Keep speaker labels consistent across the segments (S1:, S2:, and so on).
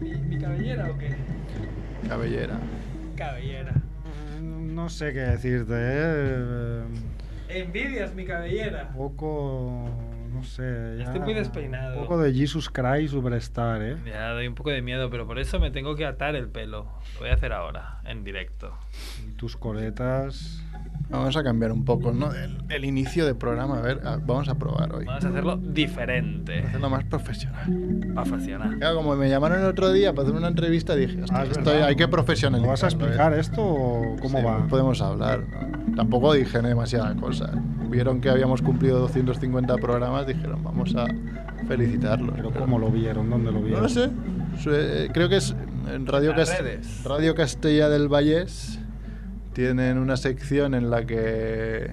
S1: ¿Mi, mi cabellera o qué?
S2: Cabellera.
S1: Cabellera.
S3: No sé qué decirte, ¿eh?
S1: ¿Envidias mi cabellera?
S3: Un poco. No sé. ya-
S1: Estoy muy despeinado.
S3: Un poco de Jesus Christ Superstar, ¿eh?
S1: Ya doy un poco de miedo, pero por eso me tengo que atar el pelo. Lo voy a hacer ahora, en directo.
S3: Y tus coletas.
S2: Vamos a cambiar un poco, ¿no? El, el inicio del programa, a ver, a- vamos a probar hoy.
S1: Vamos a hacerlo diferente.
S2: Hacerlo más profesional.
S1: Profesional.
S2: Claro, como me llamaron el otro día para hacer una entrevista, dije, "Hostia,
S3: Ah, es
S2: esto
S3: verdad.
S2: hay que profesionalizar.
S3: ¿Lo vas a explicar esto o cómo
S2: Sí,
S3: va?
S2: Podemos hablar. ¿no? Tampoco dije demasiada cosa. Vieron que habíamos cumplido 250 programas, dijeron, vamos a felicitarlos.
S3: Pero ¿cómo lo vieron? ¿Dónde lo
S2: No
S3: vieron?
S2: lo sé. Eh, Creo que es en Radio,
S1: En las
S2: Cas-
S1: redes.
S2: Radio Castella del Vallés. Tienen una sección en la que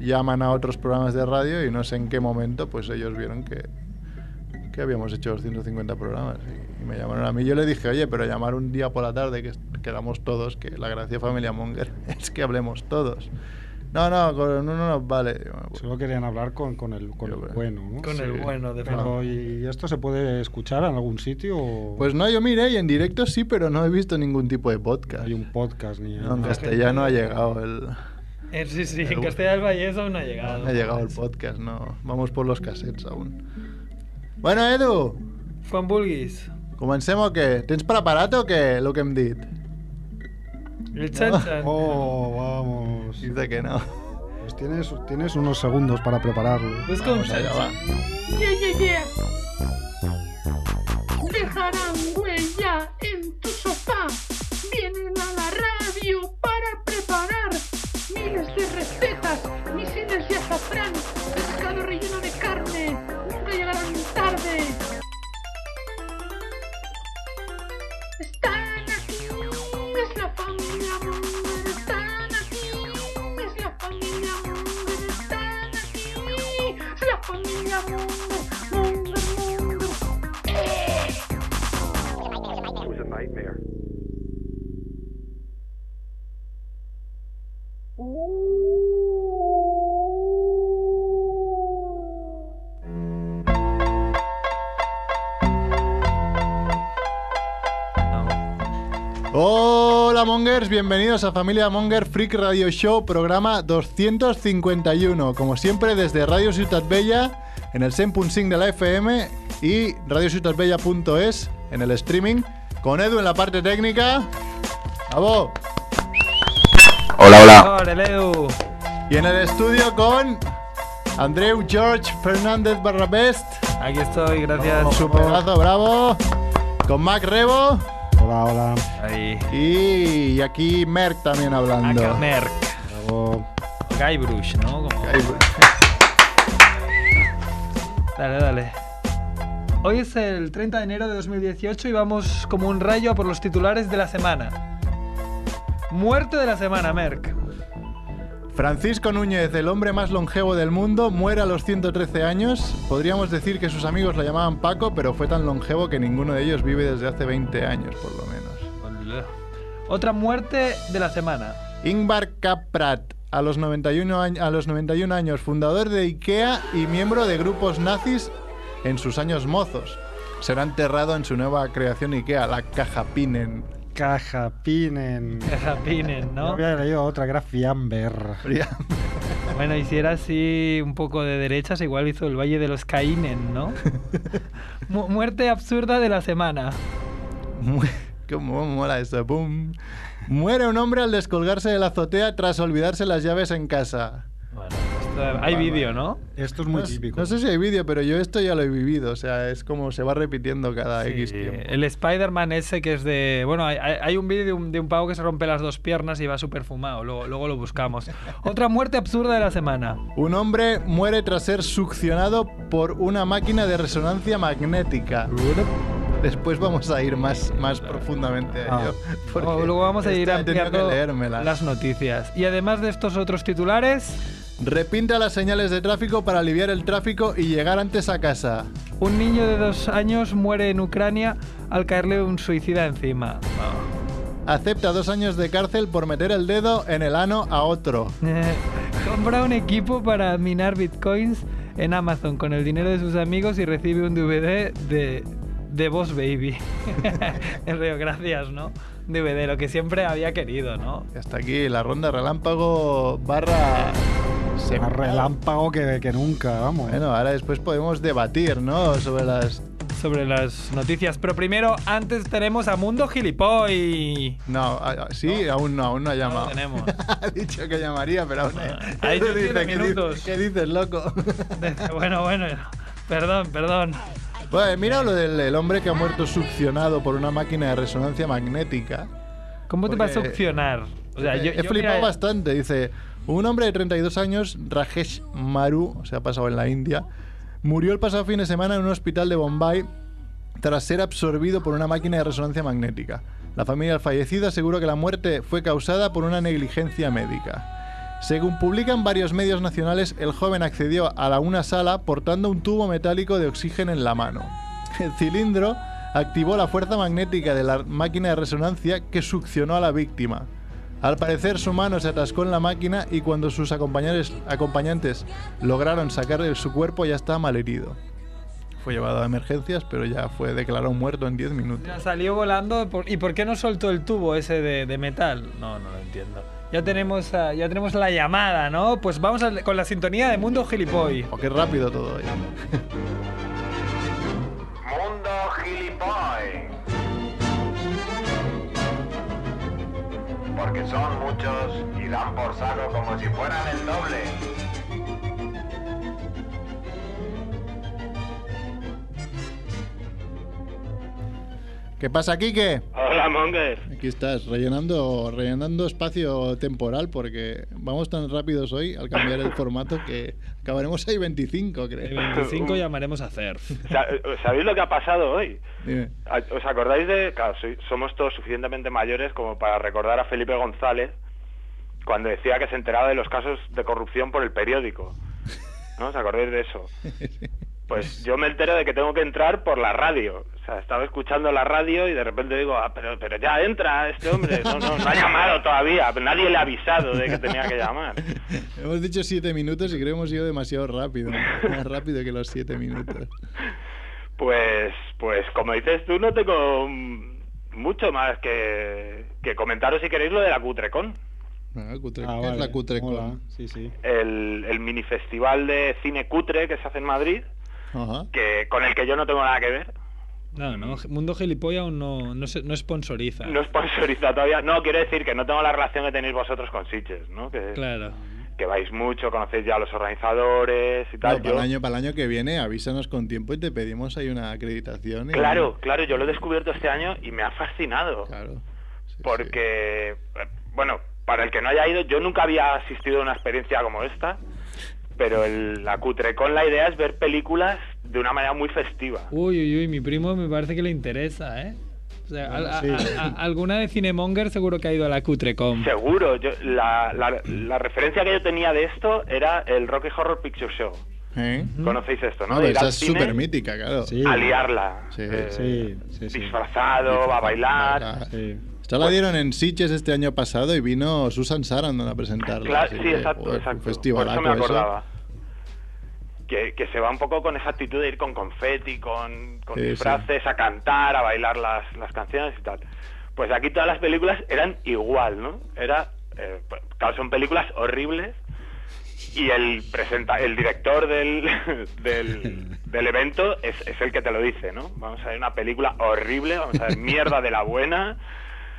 S2: llaman a otros programas de radio y no sé en qué momento, pues ellos vieron que, que habíamos hecho 250 programas y, me llamaron a mí. Yo le dije, oye, pero llamar un día por la tarde, que quedamos todos, que la gracia Familia Monger es que hablemos todos. No, no, con- no, vale. Digo, "Bueno, pues,
S3: Solo querían hablar con, con el, con bueno, ¿no?
S1: Con
S2: Sí.
S1: el bueno de
S3: Pero, ¿y esto se puede escuchar en algún sitio? O
S2: Pues no, yo miré y en directo sí, pero no he visto ningún tipo de podcast.
S3: hay un podcast ni
S2: No, en castellano ha llegado el,
S1: Eh, sí, sí, en Castilla del Valle aún no ha llegado.
S2: ha llegado el podcast, no. Vamos por los cassettes aún. Bueno, Edu,
S1: Juan Bulguis.
S2: comencem o què? Tens preparat o què, el que hem dit?
S1: El chan chan.
S3: Oh, vamos.
S2: Dice que no.
S3: Pues tienes, tienes unos segundos para prepararlo.
S1: Busca un
S2: Vamos
S1: chan
S2: allá, va.
S1: chan.
S4: Yeah, yeah, yeah. Dejarán
S2: Mongers, bienvenidos a Familia Monger Freak Radio Show, programa 251. Como siempre, desde Radio Ciutat Bella, en el 100.5 de la FM y radiociutatbella.es en el streaming, con Edu en la parte técnica. ¡Bravo!
S5: Hola, hola.
S1: Hola, Edu.
S2: Y en el estudio con Andreu George Fernández Barrabest.
S1: Aquí estoy, gracias.
S2: Su pedazo, bravo. Con Mac Rebo.
S3: Hola, hola.
S1: Ahí.
S2: Y aquí Merck también hablando.
S1: Aka Merck.
S3: Bravo.
S1: Guybrush, ¿no? Como-
S2: Ahí-
S1: Dale, dale. Hoy es el 30 de enero de 2018 y vamos como un rayo a por los titulares de la semana. Muerte de la semana, Merck.
S2: Francisco Núñez, el hombre más longevo del mundo, muere a los 113 años. Podríamos decir que sus amigos lo llamaban Paco, pero fue tan longevo que ninguno de ellos vive desde hace 20 años, por lo menos.
S1: Otra muerte de la semana.
S2: Ingvar Kaprat, a los 91, añ- a los 91 años, fundador de IKEA y miembro de grupos nazis en sus años mozos. Será enterrado en su nueva creación IKEA, la Caja Pinen.
S3: Caja Pinen.
S1: Rapinen,
S3: Yo
S1: ¿no?
S3: había leído otra que era Fiamber.
S1: Bueno, y si era así un poco de derechas, igual hizo el Valle de los Caínen, ¿no? Mu- muerte absurda de la semana.
S2: ¿Cómo mola eso? ¡Pum! Muere un hombre al descolgarse de la azotea tras olvidarse las llaves en casa.
S1: Hay vídeo, ¿no?
S3: Esto es muy
S2: no,
S3: típico.
S2: no sé si hay vídeo, pero yo esto ya lo he vivido. O sea, es como se va repitiendo cada
S1: Sí,
S2: X tiempo.
S1: el Spider-Man ese que es de... Bueno, hay, hay- un vídeo de un, de un pavo que se rompe las dos piernas y va súper fumado. Luego, luego lo buscamos. Otra muerte absurda de la semana.
S2: Un hombre muere tras ser succionado por una máquina de resonancia magnética. Después vamos a ir más, más profundamente a
S3: Ah.
S2: ello. porque
S1: Luego, vamos a ir ampliando las noticias. Y además de estos otros titulares,
S2: Repinta las señales de tráfico para aliviar el tráfico y llegar antes a casa.
S1: un niño de dos años muere en Ucrania al caerle un suicida encima.
S2: Acepta dos años de cárcel por meter el dedo en el ano a otro.
S1: Compra un equipo para minar bitcoins en Amazon con el dinero de sus amigos y recibe un DVD de de Boss Baby. en Río, gracias, ¿no? DVD, lo que siempre había querido, ¿no?
S2: Hasta aquí la ronda relámpago barra
S3: Más
S2: semanal.
S3: relámpago que, que nunca, vamos. ¿eh?
S2: Bueno, ahora después podemos debatir, ¿no? Sobre las...
S1: Sobre las noticias. Pero primero, antes tenemos a Mundo Gilipoy.
S2: No, ah, ah, sí, aún no, aún no ha
S1: No
S2: llamado.
S1: lo tenemos.
S2: ha dicho que llamaría, pero aún no.
S1: Ha dicho
S2: Dice,
S1: siete
S2: ¿qué
S1: minutos.
S2: dices- ¿Qué dices, loco?
S1: bueno, bueno. Perdón, perdón.
S2: Bueno, mira lo del el hombre que ha muerto succionado por una máquina de resonancia magnética.
S1: ¿Cómo te va a succionar? O sea,
S2: he
S1: yo,
S2: he
S1: yo,
S2: flipado
S1: mira,
S2: bastante. Dice, un hombre de 32 años, Rajesh Maru, o sea, ha pasado en la India, murió el pasado fin de semana en un hospital de Bombay tras ser absorbido por una máquina de resonancia magnética. La familia del fallecido aseguró que la muerte fue causada por una negligencia médica. Según publican varios medios nacionales, el joven accedió a la una sala portando un tubo metálico de oxígeno en la mano. El cilindro activó la fuerza magnética de la máquina de resonancia que succionó a la víctima. Al parecer su mano se atascó en la máquina y cuando sus acompañantes, acompañantes lograron sacarle su cuerpo ya estaba malherido. Fue llevado a emergencias, pero ya fue declarado muerto en 10 minutos.
S1: ya salió volando. por- ¿Y por qué no soltó el tubo ese de, de metal? No, no lo entiendo. Ya tenemos, ah, ya tenemos la llamada, ¿no? Pues vamos a- con la sintonía de Mundo Gilipoy.
S2: O qué rápido todo hoy.
S5: Mundo Gilipoy. Porque son muchos y dan por saco como si fueran el doble.
S2: ¿Qué pasa, Kike?
S6: Hola, Monger.
S2: Aquí estás, rellenando, rellenando espacio temporal porque vamos tan rápidos hoy al cambiar el formato que acabaremos ahí 25,
S1: De
S2: creo.
S1: 25 llamaremos a hacer.
S6: Sa- ¿Sabéis lo que ha pasado hoy?
S2: Dime.
S6: ¿Os acordáis de.? Claro, soy- somos todos suficientemente mayores como para recordar a Felipe González cuando decía que se enteraba de los casos de corrupción por el periódico. ¿No? ¿Os acordáis de eso? Pues yo me entero de que tengo que entrar por la radio. Sea, estaba escuchando la radio y de repente digo, ah, pero, pero ya entra este hombre. No, no, no ha llamado todavía. Nadie le ha avisado de que tenía que llamar.
S2: Hemos dicho 7 minutos y creo que hemos ido demasiado rápido. Más rápido que los 7 minutos.
S6: Pues, pues como dices tú, no tengo mucho más que, que comentaros si queréis lo de la Cutrecon.
S2: Ah, cutre-
S3: Ah,
S2: ¿qué es
S3: vale.
S2: la cutre con?
S3: Hola. Sí, sí.
S6: El, el mini festival de cine cutre que se hace en Madrid,
S2: Ajá.
S6: que con el que yo no tengo nada que ver.
S1: No, no, Mundo Gilipoy aún no, no, se- no sponsoriza.
S6: No sponsoriza todavía. No, quiero decir que no tengo la relación que tenéis vosotros con Sitges, ¿no? Que,
S1: Claro.
S6: que vais mucho, conocéis ya a los organizadores y tal.
S2: No, para,
S6: Yo-
S2: el año, para el año que viene avísanos con tiempo y te pedimos ahí una acreditación. y-
S6: Claro, claro, yo lo he descubierto este año y me ha fascinado.
S2: Claro. Sí,
S6: porque, eh, bueno, para el que no haya ido, yo nunca había asistido a una experiencia como esta, pero el, la Cutrecon la idea es ver películas de una manera muy festiva.
S1: Uy, uy, uy, mi primo me parece que le interesa, ¿eh? O sea,
S3: Bueno,
S1: a-
S3: sí.
S1: a- a- alguna de Cinemonger seguro que ha ido a la Cutrecom.
S6: Seguro, yo, la, la, la referencia que yo tenía de esto era el Rocky Horror Picture Show.
S2: ¿Eh?
S6: ¿Conocéis esto, no?
S2: No, esa es súper mítica, claro.
S3: Sí.
S6: A liarla.
S2: Sí,
S6: eh,
S3: sí, sí, sí.
S6: Disfrazado, va a bailar.
S2: Bailar.
S3: Sí.
S2: Esta la dieron en Sitges este año pasado y vino Susan Sarandon a presentarla.
S6: Claro, sí,
S2: que,
S6: exacto,
S2: joder,
S6: exacto.
S2: Un
S6: Por eso me
S2: eso.
S6: Que, que se va un poco con esa actitud de ir con confeti, con, con
S2: Sí,
S6: disfraces, a cantar, a bailar las, las canciones y tal. Pues aquí todas las películas eran igual, ¿no? Era, eh, pues, claro, son películas horribles y el presenta el director del, del, del evento es, es el que te lo dice, ¿no? Vamos a ver una película horrible, vamos a ver mierda de la buena.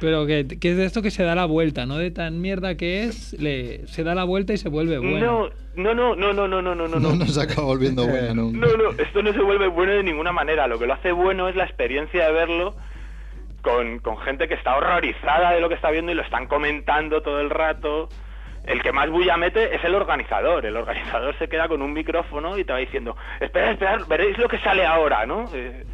S1: Pero que, que, es de esto que se da la vuelta, ¿no? De tan mierda que es, le, se da la vuelta y se vuelve bueno.
S6: No, no, no, no, no, no, no, no. No
S2: nos acaba volviendo bueno.
S6: No, no, esto no se vuelve bueno de ninguna manera. Lo que lo hace bueno es la experiencia de verlo con, con gente que está horrorizada de lo que está viendo y lo están comentando todo el rato. El que más bulla mete es el organizador. El organizador se queda con un micrófono y te va diciendo, espera, espera, veréis lo que sale ahora, ¿no? Eh,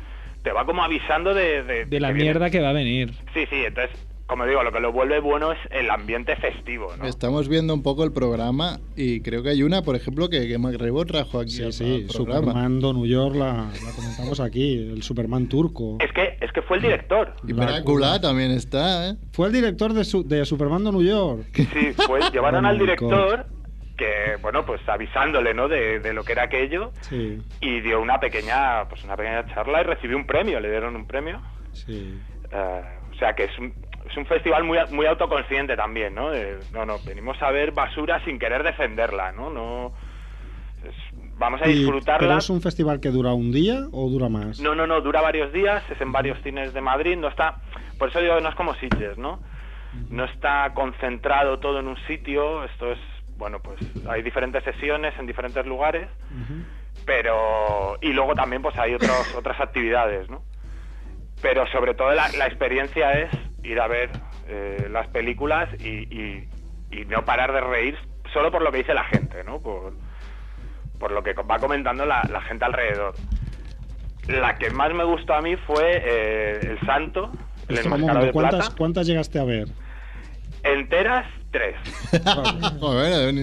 S6: te va como avisando de... De,
S1: De la
S6: que viene.
S1: mierda que va a venir.
S6: Sí, sí, entonces, como digo, lo que lo vuelve bueno es el ambiente festivo, ¿no?
S2: Estamos viendo un poco el programa y creo que hay una, por ejemplo, que, que MacRebo trajo aquí
S3: Sí,
S2: al,
S3: sí,
S2: al programa.
S3: Superman Do New York la, la comentamos aquí, el Superman turco.
S6: Es que, es que fue el director.
S2: Y
S3: Drácula.
S2: También está, ¿eh?
S3: Fue el director de, su, de Superman Do New York.
S6: Sí, pues llevaron al director que, bueno, pues avisándole, ¿no? De, de lo que era aquello
S3: Sí,
S6: y dio una pequeña, pues una pequeña charla y recibió un premio, le dieron un premio.
S3: sí.
S6: Eh, o sea que es un, es un festival muy, muy autoconsciente también, ¿no? De, no, no, venimos a ver basura sin querer defenderla, ¿no? no es- vamos a disfrutarla.
S3: ¿Pero es un festival que dura un día o dura más?
S6: No, no, no, dura varios días, es en varios cines de Madrid, no está, por eso digo no es como Sitges, ¿no? No está concentrado todo en un sitio, esto es, bueno, pues hay diferentes sesiones en diferentes lugares, pero, y luego también pues hay otros, otras actividades, ¿no? Pero sobre todo la, la experiencia es ir a ver eh, las películas y, y- y no parar de reír solo por lo que dice la gente, ¿no? Por, por lo que va comentando la, la gente alrededor. La que más me gustó a mí fue eh, El Santo, El Enmascarado
S3: momento,
S6: de
S3: ¿cuántas,
S6: Plata.
S3: ¿cuántas llegaste a ver?
S6: Enteras, tres.
S2: Joder,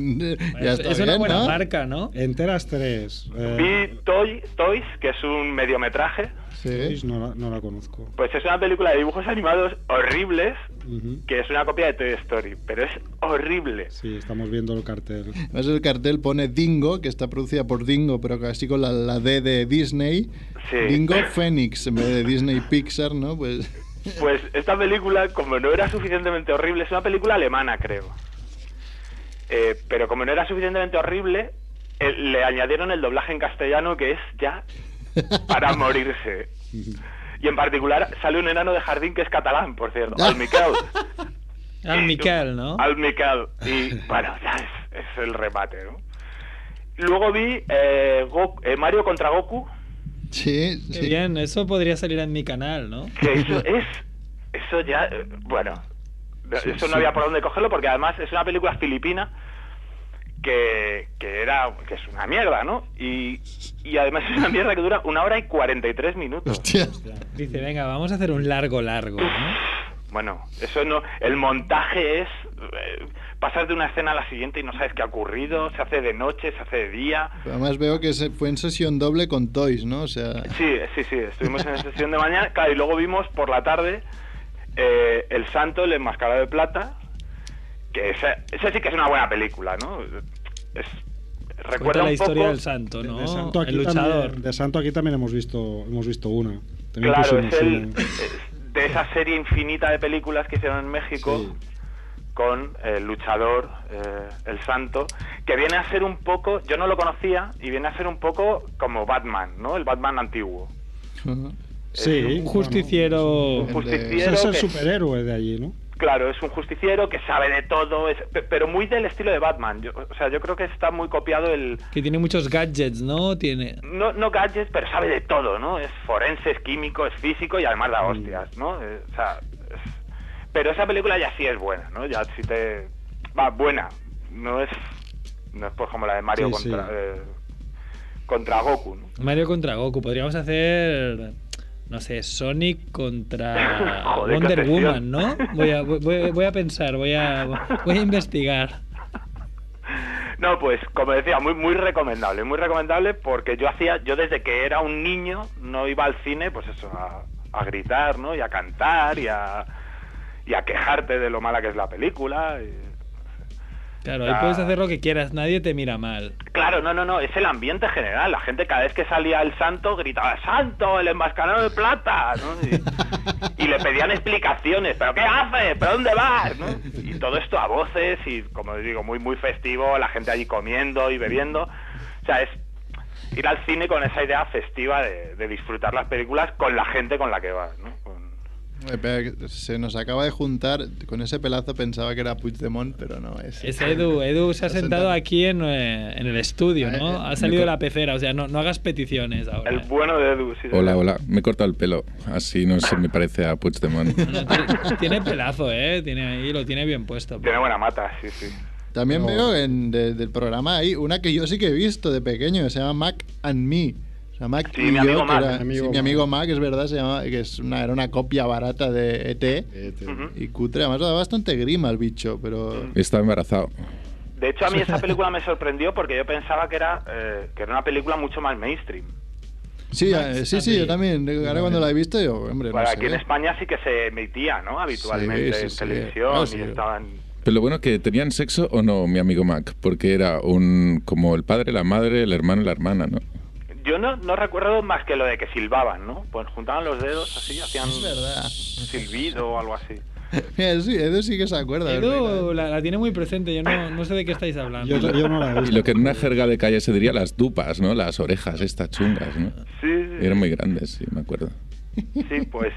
S2: ya
S1: es,
S2: está
S1: es una
S2: bien,
S1: buena
S2: ¿no?
S1: marca, ¿no?
S3: Enteras tres. Eh,
S6: Vi Toy, Toys, que es un mediometraje.
S2: Sí.
S3: no, la, no la conozco.
S6: Pues es una película de dibujos animados horribles,
S3: Ujú.
S6: que es una copia de Toy Story, pero es horrible.
S3: Sí, estamos viendo el cartel.
S2: Además el cartel pone Dingo, que está producida por Dingo, pero casi con la, la D de Disney.
S6: Sí.
S2: Dingo Phoenix, en vez de Disney Pixar, ¿no? Pues
S6: Pues esta película, como no era suficientemente horrible, es una película alemana, creo. Eh, pero como no era suficientemente horrible, eh, le añadieron el doblaje en castellano, que es ya para morirse. Y en particular sale un enano de jardín que es catalán, por cierto, al Miquel.
S1: Al Miquel, ¿no?
S6: Al Miquel. Y bueno, ya es, es el remate, ¿no? Luego vi eh, eh, Mario contra Goku,
S2: sí,
S1: Qué
S2: sí.
S1: bien, eso podría salir en mi canal, ¿no?
S6: que eso es eso ya eh, bueno
S2: Sí,
S6: eso no había por dónde cogerlo porque además es una película filipina que, que era que es una mierda no y, y además es una mierda que dura una hora y 43 minutos
S2: Hostia.
S1: Dice, venga, vamos a hacer un largo, largo, ¿no?
S6: bueno eso no el montaje es eh, pasas de una escena a la siguiente y no sabes qué ha ocurrido se hace de noche se hace de día
S2: Además veo que se- fue en sesión doble con Toys, ¿no? O sea,
S6: Sí, sí, sí, estuvimos en la sesión de mañana, claro, y luego vimos por la tarde eh, El Santo, el enmascarado de plata, que esa, esa sí que es una buena película, ¿no? Es,
S1: Cuenta
S6: recuerda
S1: la
S6: un
S1: historia
S6: poco,
S1: del santo, ¿no?
S3: de, Santo aquí
S1: el luchador.
S3: También, de Santo aquí también hemos visto, hemos visto una. También
S6: claro, es el, es de esa serie infinita de películas que hicieron en México
S3: Sí.
S6: Con el luchador, eh, el santo, que viene a ser un poco, yo no lo conocía, y viene a ser un poco como Batman, ¿no? El Batman antiguo.
S3: Sí,
S1: Un justiciero.
S6: Un
S3: es el superhéroe de allí, ¿no?
S6: Claro, es un justiciero que sabe de todo, es- pe- pero muy del estilo de Batman. Yo- o sea, yo creo que está muy copiado el...
S1: Que tiene muchos gadgets, ¿no? Tiene.
S6: No, no gadgets, pero sabe de todo, ¿no? Es forense, es químico, es físico y además da hostias, ¿no? Eh, o sea, pero esa película ya sí es buena, ¿no? Ya sí te... Va, buena. No es... No es pues como la de Mario
S3: Sí, sí.
S6: contra... eh, contra Goku, ¿no?
S1: Mario contra Goku. Podríamos hacer. No sé, Sonic contra
S6: Joder,
S1: Wonder. Woman, ¿no? Voy a, voy, voy a pensar, voy a, voy a investigar.
S6: No, pues como decía, muy muy recomendable, muy recomendable porque yo hacía, yo desde que era un niño no iba al cine, pues eso, a, a gritar, ¿no? Y a cantar y a, y a quejarte de lo mala que es la película. y-
S1: Claro, ahí
S6: Ah.
S1: puedes hacer lo que quieras, nadie te mira mal.
S6: Claro, no, no, no, es el ambiente general. La gente cada vez que salía el santo gritaba, ¡Santo, el enmascarado de plata! ¿no? Y, y le pedían explicaciones, ¿pero qué haces? ¿Pero dónde vas? ¿no? Y todo esto a voces y, como digo, muy, muy festivo, la gente allí comiendo y bebiendo. O sea, es ir al cine con esa idea festiva de, de disfrutar las películas con la gente con la que vas, ¿no? Con-
S2: Eh, pero que se nos acaba de juntar, con ese pelazo pensaba que era Puigdemont, pero no es.
S1: Es Edu, Edu se ha
S2: Se ha
S1: sentado aquí en, eh, en el estudio,
S2: Eh,
S1: ¿no?
S2: eh,
S1: Ha salido de la pecera, o sea, no, no hagas peticiones ahora.
S6: El bueno de Edu, sí,
S7: Hola, hola. Me he cortado el pelo. Así no se me parece a Puigdemont.
S1: No, tiene, tiene pelazo, ¿eh? Tiene ahí, lo tiene bien puesto.
S6: Tiene buena mata, sí, sí.
S2: También
S3: No.
S2: veo en, de- del programa ahí una que yo sí que he visto de pequeño, que se llama Mac and Me. O sea, Mac
S6: Sí,
S2: y
S6: mi amigo
S2: que
S6: Mac.
S2: era-
S3: Mi amigo
S2: sí, mi
S3: Mac.
S2: amigo Mac, es verdad, se llama, que es una, era una copia barata de ET
S6: Ujú.
S2: y cutre. Además, da bastante grima el bicho, pero.
S7: Está embarazado.
S6: De hecho, a mí esa película me sorprendió porque yo pensaba que era, eh, que era una película mucho más mainstream.
S2: Sí, eh, sí, sí, yo también. Ahora cuando la he visto, yo, hombre, no
S6: Bueno,
S2: sé.
S6: aquí en España sí que se emitía, ¿no? Habitualmente
S2: Sí, sí,
S6: en
S2: sí.
S6: televisión
S2: Ah, sí.
S6: y estaba en,
S7: Pero lo bueno que tenían sexo o no, mi amigo Mac, porque era un como el padre, la madre, el hermano y la hermana, ¿no?
S6: Yo no, no recuerdo más que lo de que silbaban, ¿no? Pues juntaban los dedos así, hacían silbido o algo así.
S2: Mira, sí, Edu sí que se acuerda.
S1: Edu la, la tiene muy presente, yo no, no sé de qué estáis hablando.
S3: Yo, yo no la he
S7: Y lo que en una jerga de calle se diría las dupas, ¿no? Las orejas estas chungas, ¿no?
S6: Sí, sí.
S7: Eran muy grandes, sí, me acuerdo.
S6: Sí, pues,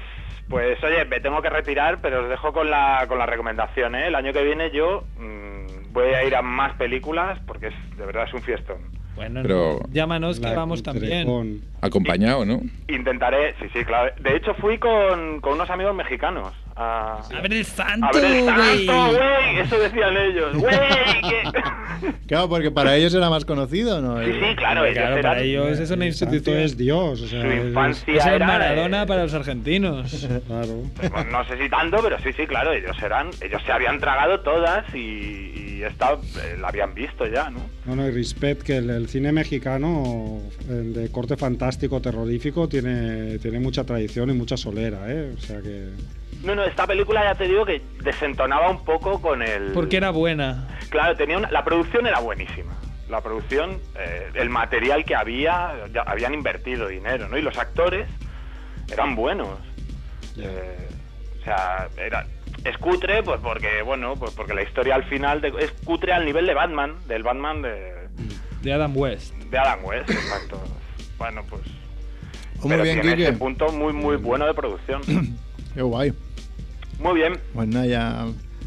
S6: pues oye, me tengo que retirar, pero os dejo con la, con la recomendación, ¿eh? El año que viene yo mm, voy a ir a más películas porque es, de verdad es un fiestón.
S1: Bueno,
S7: Pero-
S1: no, llámanos que vamos también.
S7: Acompañado, ¿no?
S6: Intentaré, sí, sí, claro. De hecho fui con, con unos amigos mexicanos a...
S1: A ver el santo,
S6: A ver el
S1: güey.
S6: santo, güey. Eso decían ellos. Güey,
S2: Claro, porque para ellos era más conocido, ¿no?
S6: Sí, sí, claro. ellos
S1: Claro, para ellos es una
S3: El
S1: institución.
S3: es Dios. O sea,
S6: Su
S3: es-
S6: infancia
S1: Es el
S6: era,
S1: Maradona
S6: eh,
S1: para los argentinos.
S3: Claro.
S6: Pues no sé si tanto, pero sí, sí, claro, ellos eran, ellos se habían tragado todas y, y esta eh, la habían visto ya, ¿no?
S3: No, no, y respect que el, el cine mexicano eh, de corte fantástico, terrorífico, tiene, tiene mucha tradición y mucha solera, ¿eh? O sea que...
S6: No, no, esta película ya te digo que desentonaba un poco con el...
S1: Porque era buena.
S6: Claro, tenía una- la producción era buenísima. La producción, eh, el material que había, ya habían invertido dinero, ¿no? Y los actores eran buenos. Eh, o sea, era es cutre, pues porque, bueno, pues porque la historia al final de- es cutre al nivel de Batman, del Batman de,
S1: De Adam West.
S6: de Adam West, exacto. Bueno, pues...
S2: Muy
S6: pero
S2: bien,
S6: tiene ese punto muy, muy bueno de producción.
S2: Qué guay.
S6: Muy bien,
S2: Pues nada, ya,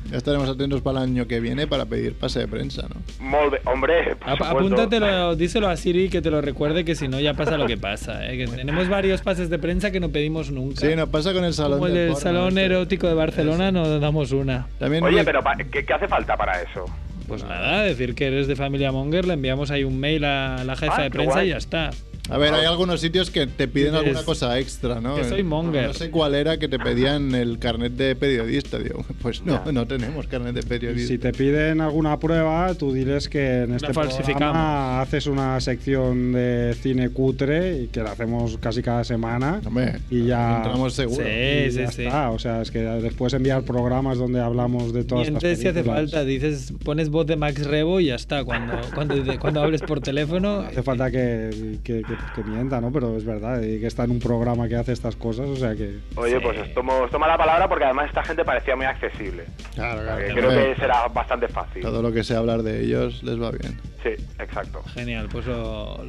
S2: ya estaremos atentos para el año que viene para pedir pase de prensa, ¿no?
S6: molt bé. Hombre, por
S1: Ap-
S6: supuesto.
S1: apúntatelo, díselo a Siri que te lo recuerde, que si no ya pasa lo que pasa. ¿eh? Que tenemos varios pases de prensa que no pedimos nunca.
S2: Sí, nos pasa con el salón
S1: Como el
S2: del porno,
S1: Salón
S2: este.
S1: Erótico de Barcelona, nos damos una.
S2: También
S6: Oye, pero ¿qué, qué hace falta para eso?
S1: Pues nada, decir que eres de familia Monger, le enviamos ahí un mail a la jefa
S6: Ah,
S1: de
S6: qué
S1: prensa
S6: guay.
S1: y ya está.
S2: A ver, hay algunos sitios que te piden
S1: Dices,
S2: alguna cosa extra, ¿no?
S1: que soy monger.
S2: No sé cuál era que te pedían el carnet de periodista. Digo, pues no,
S6: Ya.
S2: no tenemos carnet de periodista.
S3: Si te piden alguna prueba, tú diles que en este programa haces una sección de cine cutre y que la hacemos casi cada semana.
S2: Hombre,
S3: y ya
S2: entramos seguro.
S1: Sí,
S3: y
S1: sí,
S3: ya
S1: sí.
S3: está. O sea, es que después enviar programas donde hablamos de todas estas
S1: Mientes si hace falta, dices, pones voz de Max Rebo y ya está. Cuando, cuando, cuando hables por teléfono.
S3: Hace falta que, que, que- que mienta, ¿no? Pero es verdad, y que está en un programa que hace estas cosas, o sea que...
S6: Oye,
S1: Sí.
S6: pues os tomo, os tomo la palabra porque además esta gente parecía muy accesible.
S2: Claro,
S6: Eh,
S2: claro.
S6: creo que será bastante fácil.
S2: Todo lo que sea hablar de ellos les va bien.
S6: Sí, exacto.
S1: Genial, pues lo,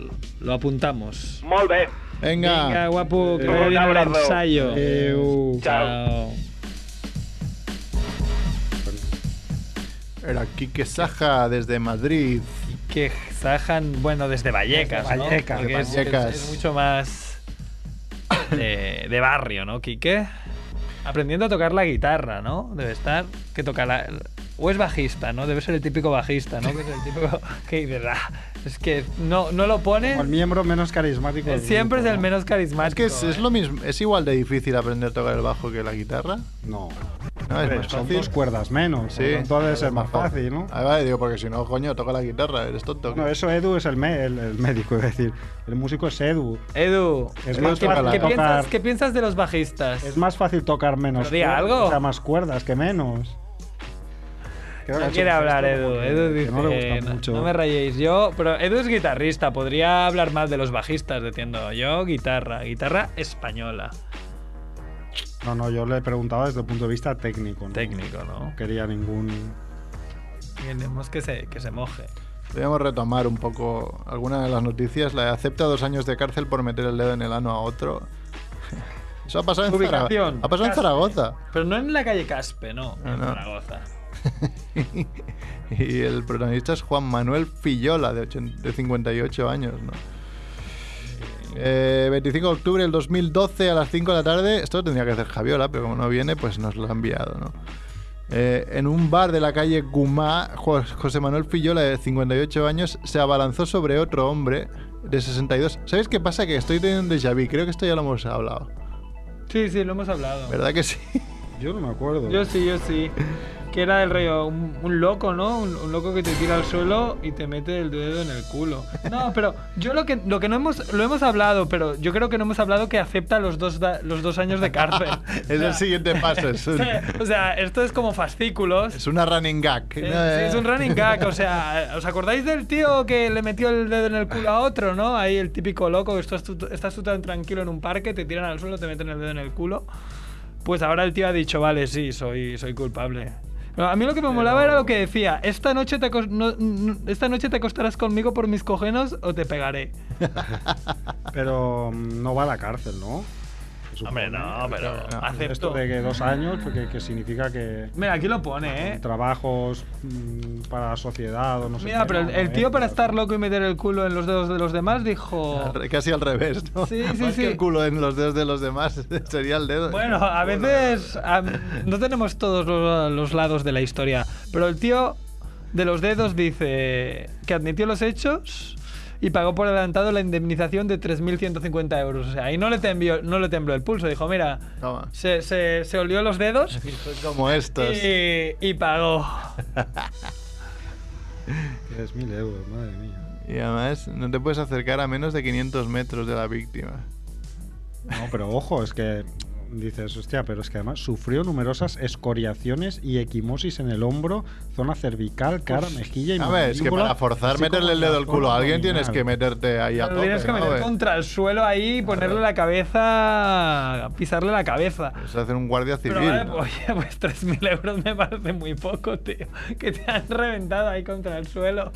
S1: lo apuntamos.
S6: Molt bé.
S2: Venga.
S1: Venga, guapo, que
S3: Eh,
S1: bien el ensayo.
S6: Chao.
S2: Era Quique Saja desde Madrid.
S1: Que Sajan, bueno, desde Vallecas,
S3: Desde
S1: ¿no?
S3: Vallecas,
S1: es-
S2: Vallecas.
S1: Es, es mucho más de, de barrio, ¿no, Quique? Aprendiendo a tocar la guitarra, ¿no? Debe estar. Que toca la. O es bajista, ¿no? Debe ser el típico bajista, ¿no? Que es el típico que dices, "Ah, es que no, no lo pone.
S3: Como el miembro menos carismático. del
S1: Siempre es el
S3: ¿no?
S1: menos
S2: Es
S1: carismático.
S2: que es, es
S1: ¿eh?
S2: lo mismo, es igual de difícil aprender a tocar el bajo que la guitarra.
S3: No.
S2: No, es más
S3: son
S2: fácil.
S3: dos cuerdas menos.
S2: Sí.
S3: Entonces debe
S2: es
S3: ser más fácil, ¿no?
S2: Ah, vale, digo, porque si no, coño, toca la guitarra, eres tonto.
S3: No, eso Edu es el, me- el, el médico, es decir, el músico es Edu.
S1: Edu,
S3: Es
S2: Edu
S3: más
S1: ¿qué,
S3: fácil
S2: la-
S1: qué
S2: tocar-
S1: piensas, qué piensas de los bajistas?
S3: Es más fácil tocar menos.
S1: Pero
S3: cuerdas,
S1: algo.
S3: O sea, más cuerdas que menos.
S1: No quiere hablar Edu. Edu dice,
S3: no le gusta
S1: "No-
S3: mucho.
S1: no me rayéis. Yo, pero Edu es guitarrista. Podría hablar más de los bajistas, diciendo yo guitarra, guitarra española,
S3: No, no, yo le preguntaba desde el punto de vista técnico. ¿no?
S1: técnico, ¿no?
S3: No quería ningún.
S1: Queremos que se, que se moje.
S2: Debemos retomar un poco alguna de las noticias. La de acepta dos años de cárcel por meter el dedo en el ano a otro. Eso ha pasado en, Zara-
S1: Ubicación,
S2: ha pasado en. Zaragoza.
S1: Pero no en la calle Caspe, no, en
S2: no.
S1: Zaragoza.
S2: y el protagonista es Juan Manuel Fillola, de, ochen- de 58 años. ¿no? Eh, 25 de octubre del 2012 a las 5 de la tarde. Esto lo tendría que hacer Javiola, pero como no viene, pues nos lo ha enviado. ¿no? Eh, en un bar de la calle Gumá, Jo- José Manuel Fillola, de 58 años, se abalanzó sobre otro hombre de 62. ¿Sabéis qué pasa? Que estoy teniendo un déjà vu. Creo que esto ya lo hemos hablado.
S1: Sí, sí, lo hemos hablado.
S2: ¿Verdad que sí?
S3: Yo no me acuerdo.
S1: Yo sí, yo sí. Que era el rollo, un, un loco, ¿no? Un, un loco que te tira al suelo y te mete el dedo en el culo. No, pero yo lo que, lo que no hemos, lo hemos hablado, pero yo creo que no hemos hablado que acepta los dos, los dos años de cárcel.
S2: Es el siguiente paso. Es, un-
S1: o sea, esto es como fascículos.
S2: es una running gag. ¿no?
S1: sí, es un running gag, o sea, ¿os acordáis del tío que le metió el dedo en el culo a otro, no? Ahí el típico loco, estás tú, estás tú tan tranquilo en un parque, te tiran al suelo, te meten el dedo en el culo. Pues ahora el tío ha dicho, vale, sí, soy, soy culpable. A mí lo que me molaba era lo que decía, esta noche, te acos- no- no- esta noche te acostarás conmigo por mis cogenos o te pegaré.
S3: Pero mm, no va a la cárcel, ¿no?
S1: Hombre, no, pero
S3: Esto
S1: acepto.
S3: de que dos años, porque que significa que
S1: Mira, aquí lo pone, ¿eh?
S3: trabajos mm, para la sociedad o no sé
S1: Mira,
S3: qué,
S1: pero el,
S3: no,
S1: el
S3: no
S1: tío para estar loco y meter el culo en los dedos de los demás dijo...
S2: Casi al revés, ¿no?
S1: Sí, sí,
S2: Más
S1: sí.
S2: que el culo en los dedos de los demás sería el dedo.
S1: Bueno, a veces no tenemos todos lo- los lados de la historia, pero el tío de los dedos dice que admitió los hechos y pagó por adelantado la indemnización de 3.150 euros. O sea, ahí no le, tembló, no le tembló el pulso. Dijo, mira,
S2: Toma.
S1: se, se, se olió los dedos
S2: como estos.
S1: y, y pagó.
S3: Que es mil euros, madre mía.
S2: Y además no te puedes acercar a menos de 500 metros de la víctima.
S3: No, pero ojo, es que dices, hostia, pero es que además sufrió numerosas escoriaciones y equimosis en el hombro, zona cervical, cara, mejilla y
S2: A ver, es que para forzar meterle el dedo al culo a alguien tienes que meterte ahí a
S1: Pero
S2: tope.
S1: tienes que
S2: ¿no,
S1: meter
S2: güey?
S1: contra el suelo ahí y ponerle la cabeza, pisarle la cabeza.
S2: Es hacer un guardia civil.
S1: Pero vale,
S2: ¿no?
S1: oye, pues 3.000 euros me parece muy poco, tío. Que te han reventado ahí contra el suelo.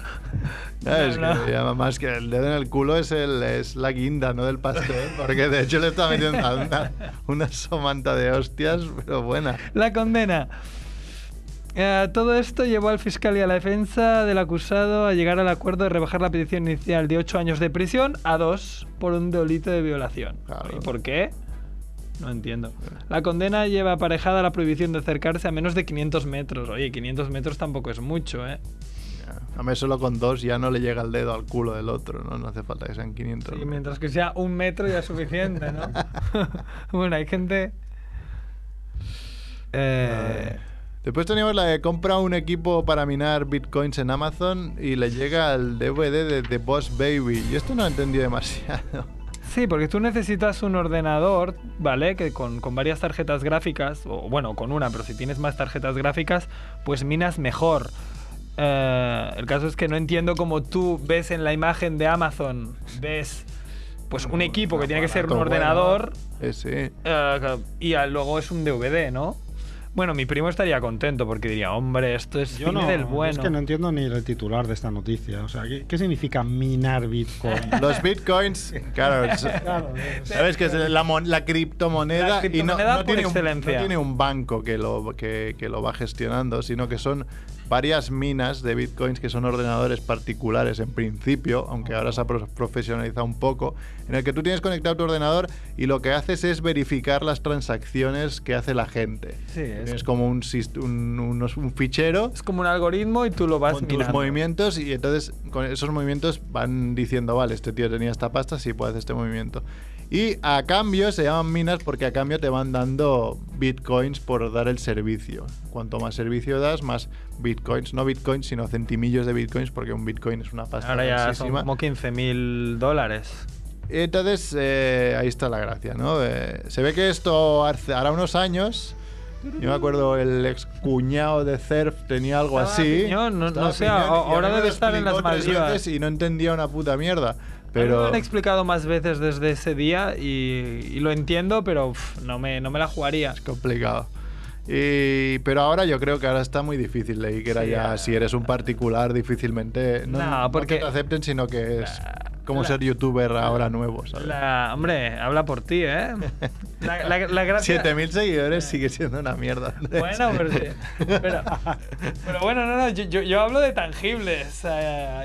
S2: Es
S1: No, no.
S2: que ya más que el dedo en el culo es, el, es la guinda, ¿no? Del pastel. Porque de hecho le está metiendo una, una somanta de hostias, pero buena.
S1: La condena. Eh, todo esto llevó al fiscal y a la defensa del acusado a llegar al acuerdo de rebajar la petición inicial de 8 años de prisión a 2 por un delito de violación.
S2: Claro.
S1: ¿Y por qué? No entiendo. La condena lleva aparejada la prohibición de acercarse a menos de 500 metros. Oye, 500 metros tampoco es mucho, ¿eh?
S2: A mí solo con dos ya no le llega el dedo al culo del otro, ¿no? No hace falta que sean 500.
S1: Sí, mientras que sea un metro ya es suficiente, ¿no? bueno, hay gente... Eh,
S2: Después teníamos la de compra un equipo para minar bitcoins en Amazon y le llega el DVD de The Boss Baby. Y esto no entendí demasiado.
S1: Sí, porque tú necesitas un ordenador, ¿vale? Que con, con varias tarjetas gráficas, o bueno, con una, pero si tienes más tarjetas gráficas, pues minas mejor. Eh, el caso es que no entiendo cómo tú ves en la imagen de Amazon, ves pues un equipo que tiene que ser un ordenador
S2: bueno. Eh, sí.
S1: eh, y luego es un DVD, ¿no? Bueno, mi primo estaría contento porque diría, hombre, esto es
S3: Yo
S1: cine
S3: no,
S1: del bueno.
S3: es que no entiendo ni el titular de esta noticia. O sea, ¿qué, qué significa minar Bitcoin?
S2: Los bitcoins, claro, es- sabes que es la, mon- la criptomoneda,
S1: La
S2: y no,
S1: criptomoneda
S2: no
S1: por
S2: tiene un, no tiene un banco que lo, que, que lo va gestionando, sino que son varias minas de bitcoins que son ordenadores particulares en principio, aunque ahora se ha pro- profesionalizado un poco, en el que tú tienes conectado tu ordenador y lo que haces es verificar las transacciones que hace la gente.
S1: Sí, es-
S2: Tienes como un, sist- un, unos- un fichero
S1: Es como un algoritmo y tú lo vas
S2: con tus
S1: mirando.
S2: movimientos y entonces con esos movimientos van diciendo, vale, este tío tenía esta pasta, sí puede hacer este movimiento. Y a cambio se llaman minas porque a cambio te van dando bitcoins por dar el servicio. Cuanto más servicio das, más bitcoins, no bitcoins, sino centimillos de bitcoins porque un bitcoin es una pasta.
S1: Ahora ya son como 15.000 dólares.
S2: Entonces, eh, ahí está la gracia, ¿no? Eh, se ve que esto hace- hará unos años. Yo me acuerdo, el ex cuñado de Cerf tenía algo
S1: Estaba
S2: así.
S1: piñón, no- no sé, ahora debe estar en las Maldivas.
S2: Y no entendía una puta mierda.
S1: Me lo
S2: Pero
S1: han explicado más veces desde ese día y, y lo entiendo, pero uf, no, me, no me la jugaría.
S2: es complicado. Y, pero ahora yo creo que ahora está muy difícil. Leí que era
S1: Sí,
S2: ya, si eres un particular, difícilmente. No,
S1: No,
S2: no
S1: porque-
S2: que te acepten, sino que es como
S1: la-
S2: ser youtuber ahora nuevo, ¿sabes?
S1: La, hombre, habla por ti, ¿eh? La, la- la gracia...
S2: 7000 seguidores sigue siendo una mierda.
S1: Bueno, pero, sí. pero, pero bueno, no, no, yo, yo, yo hablo de tangibles.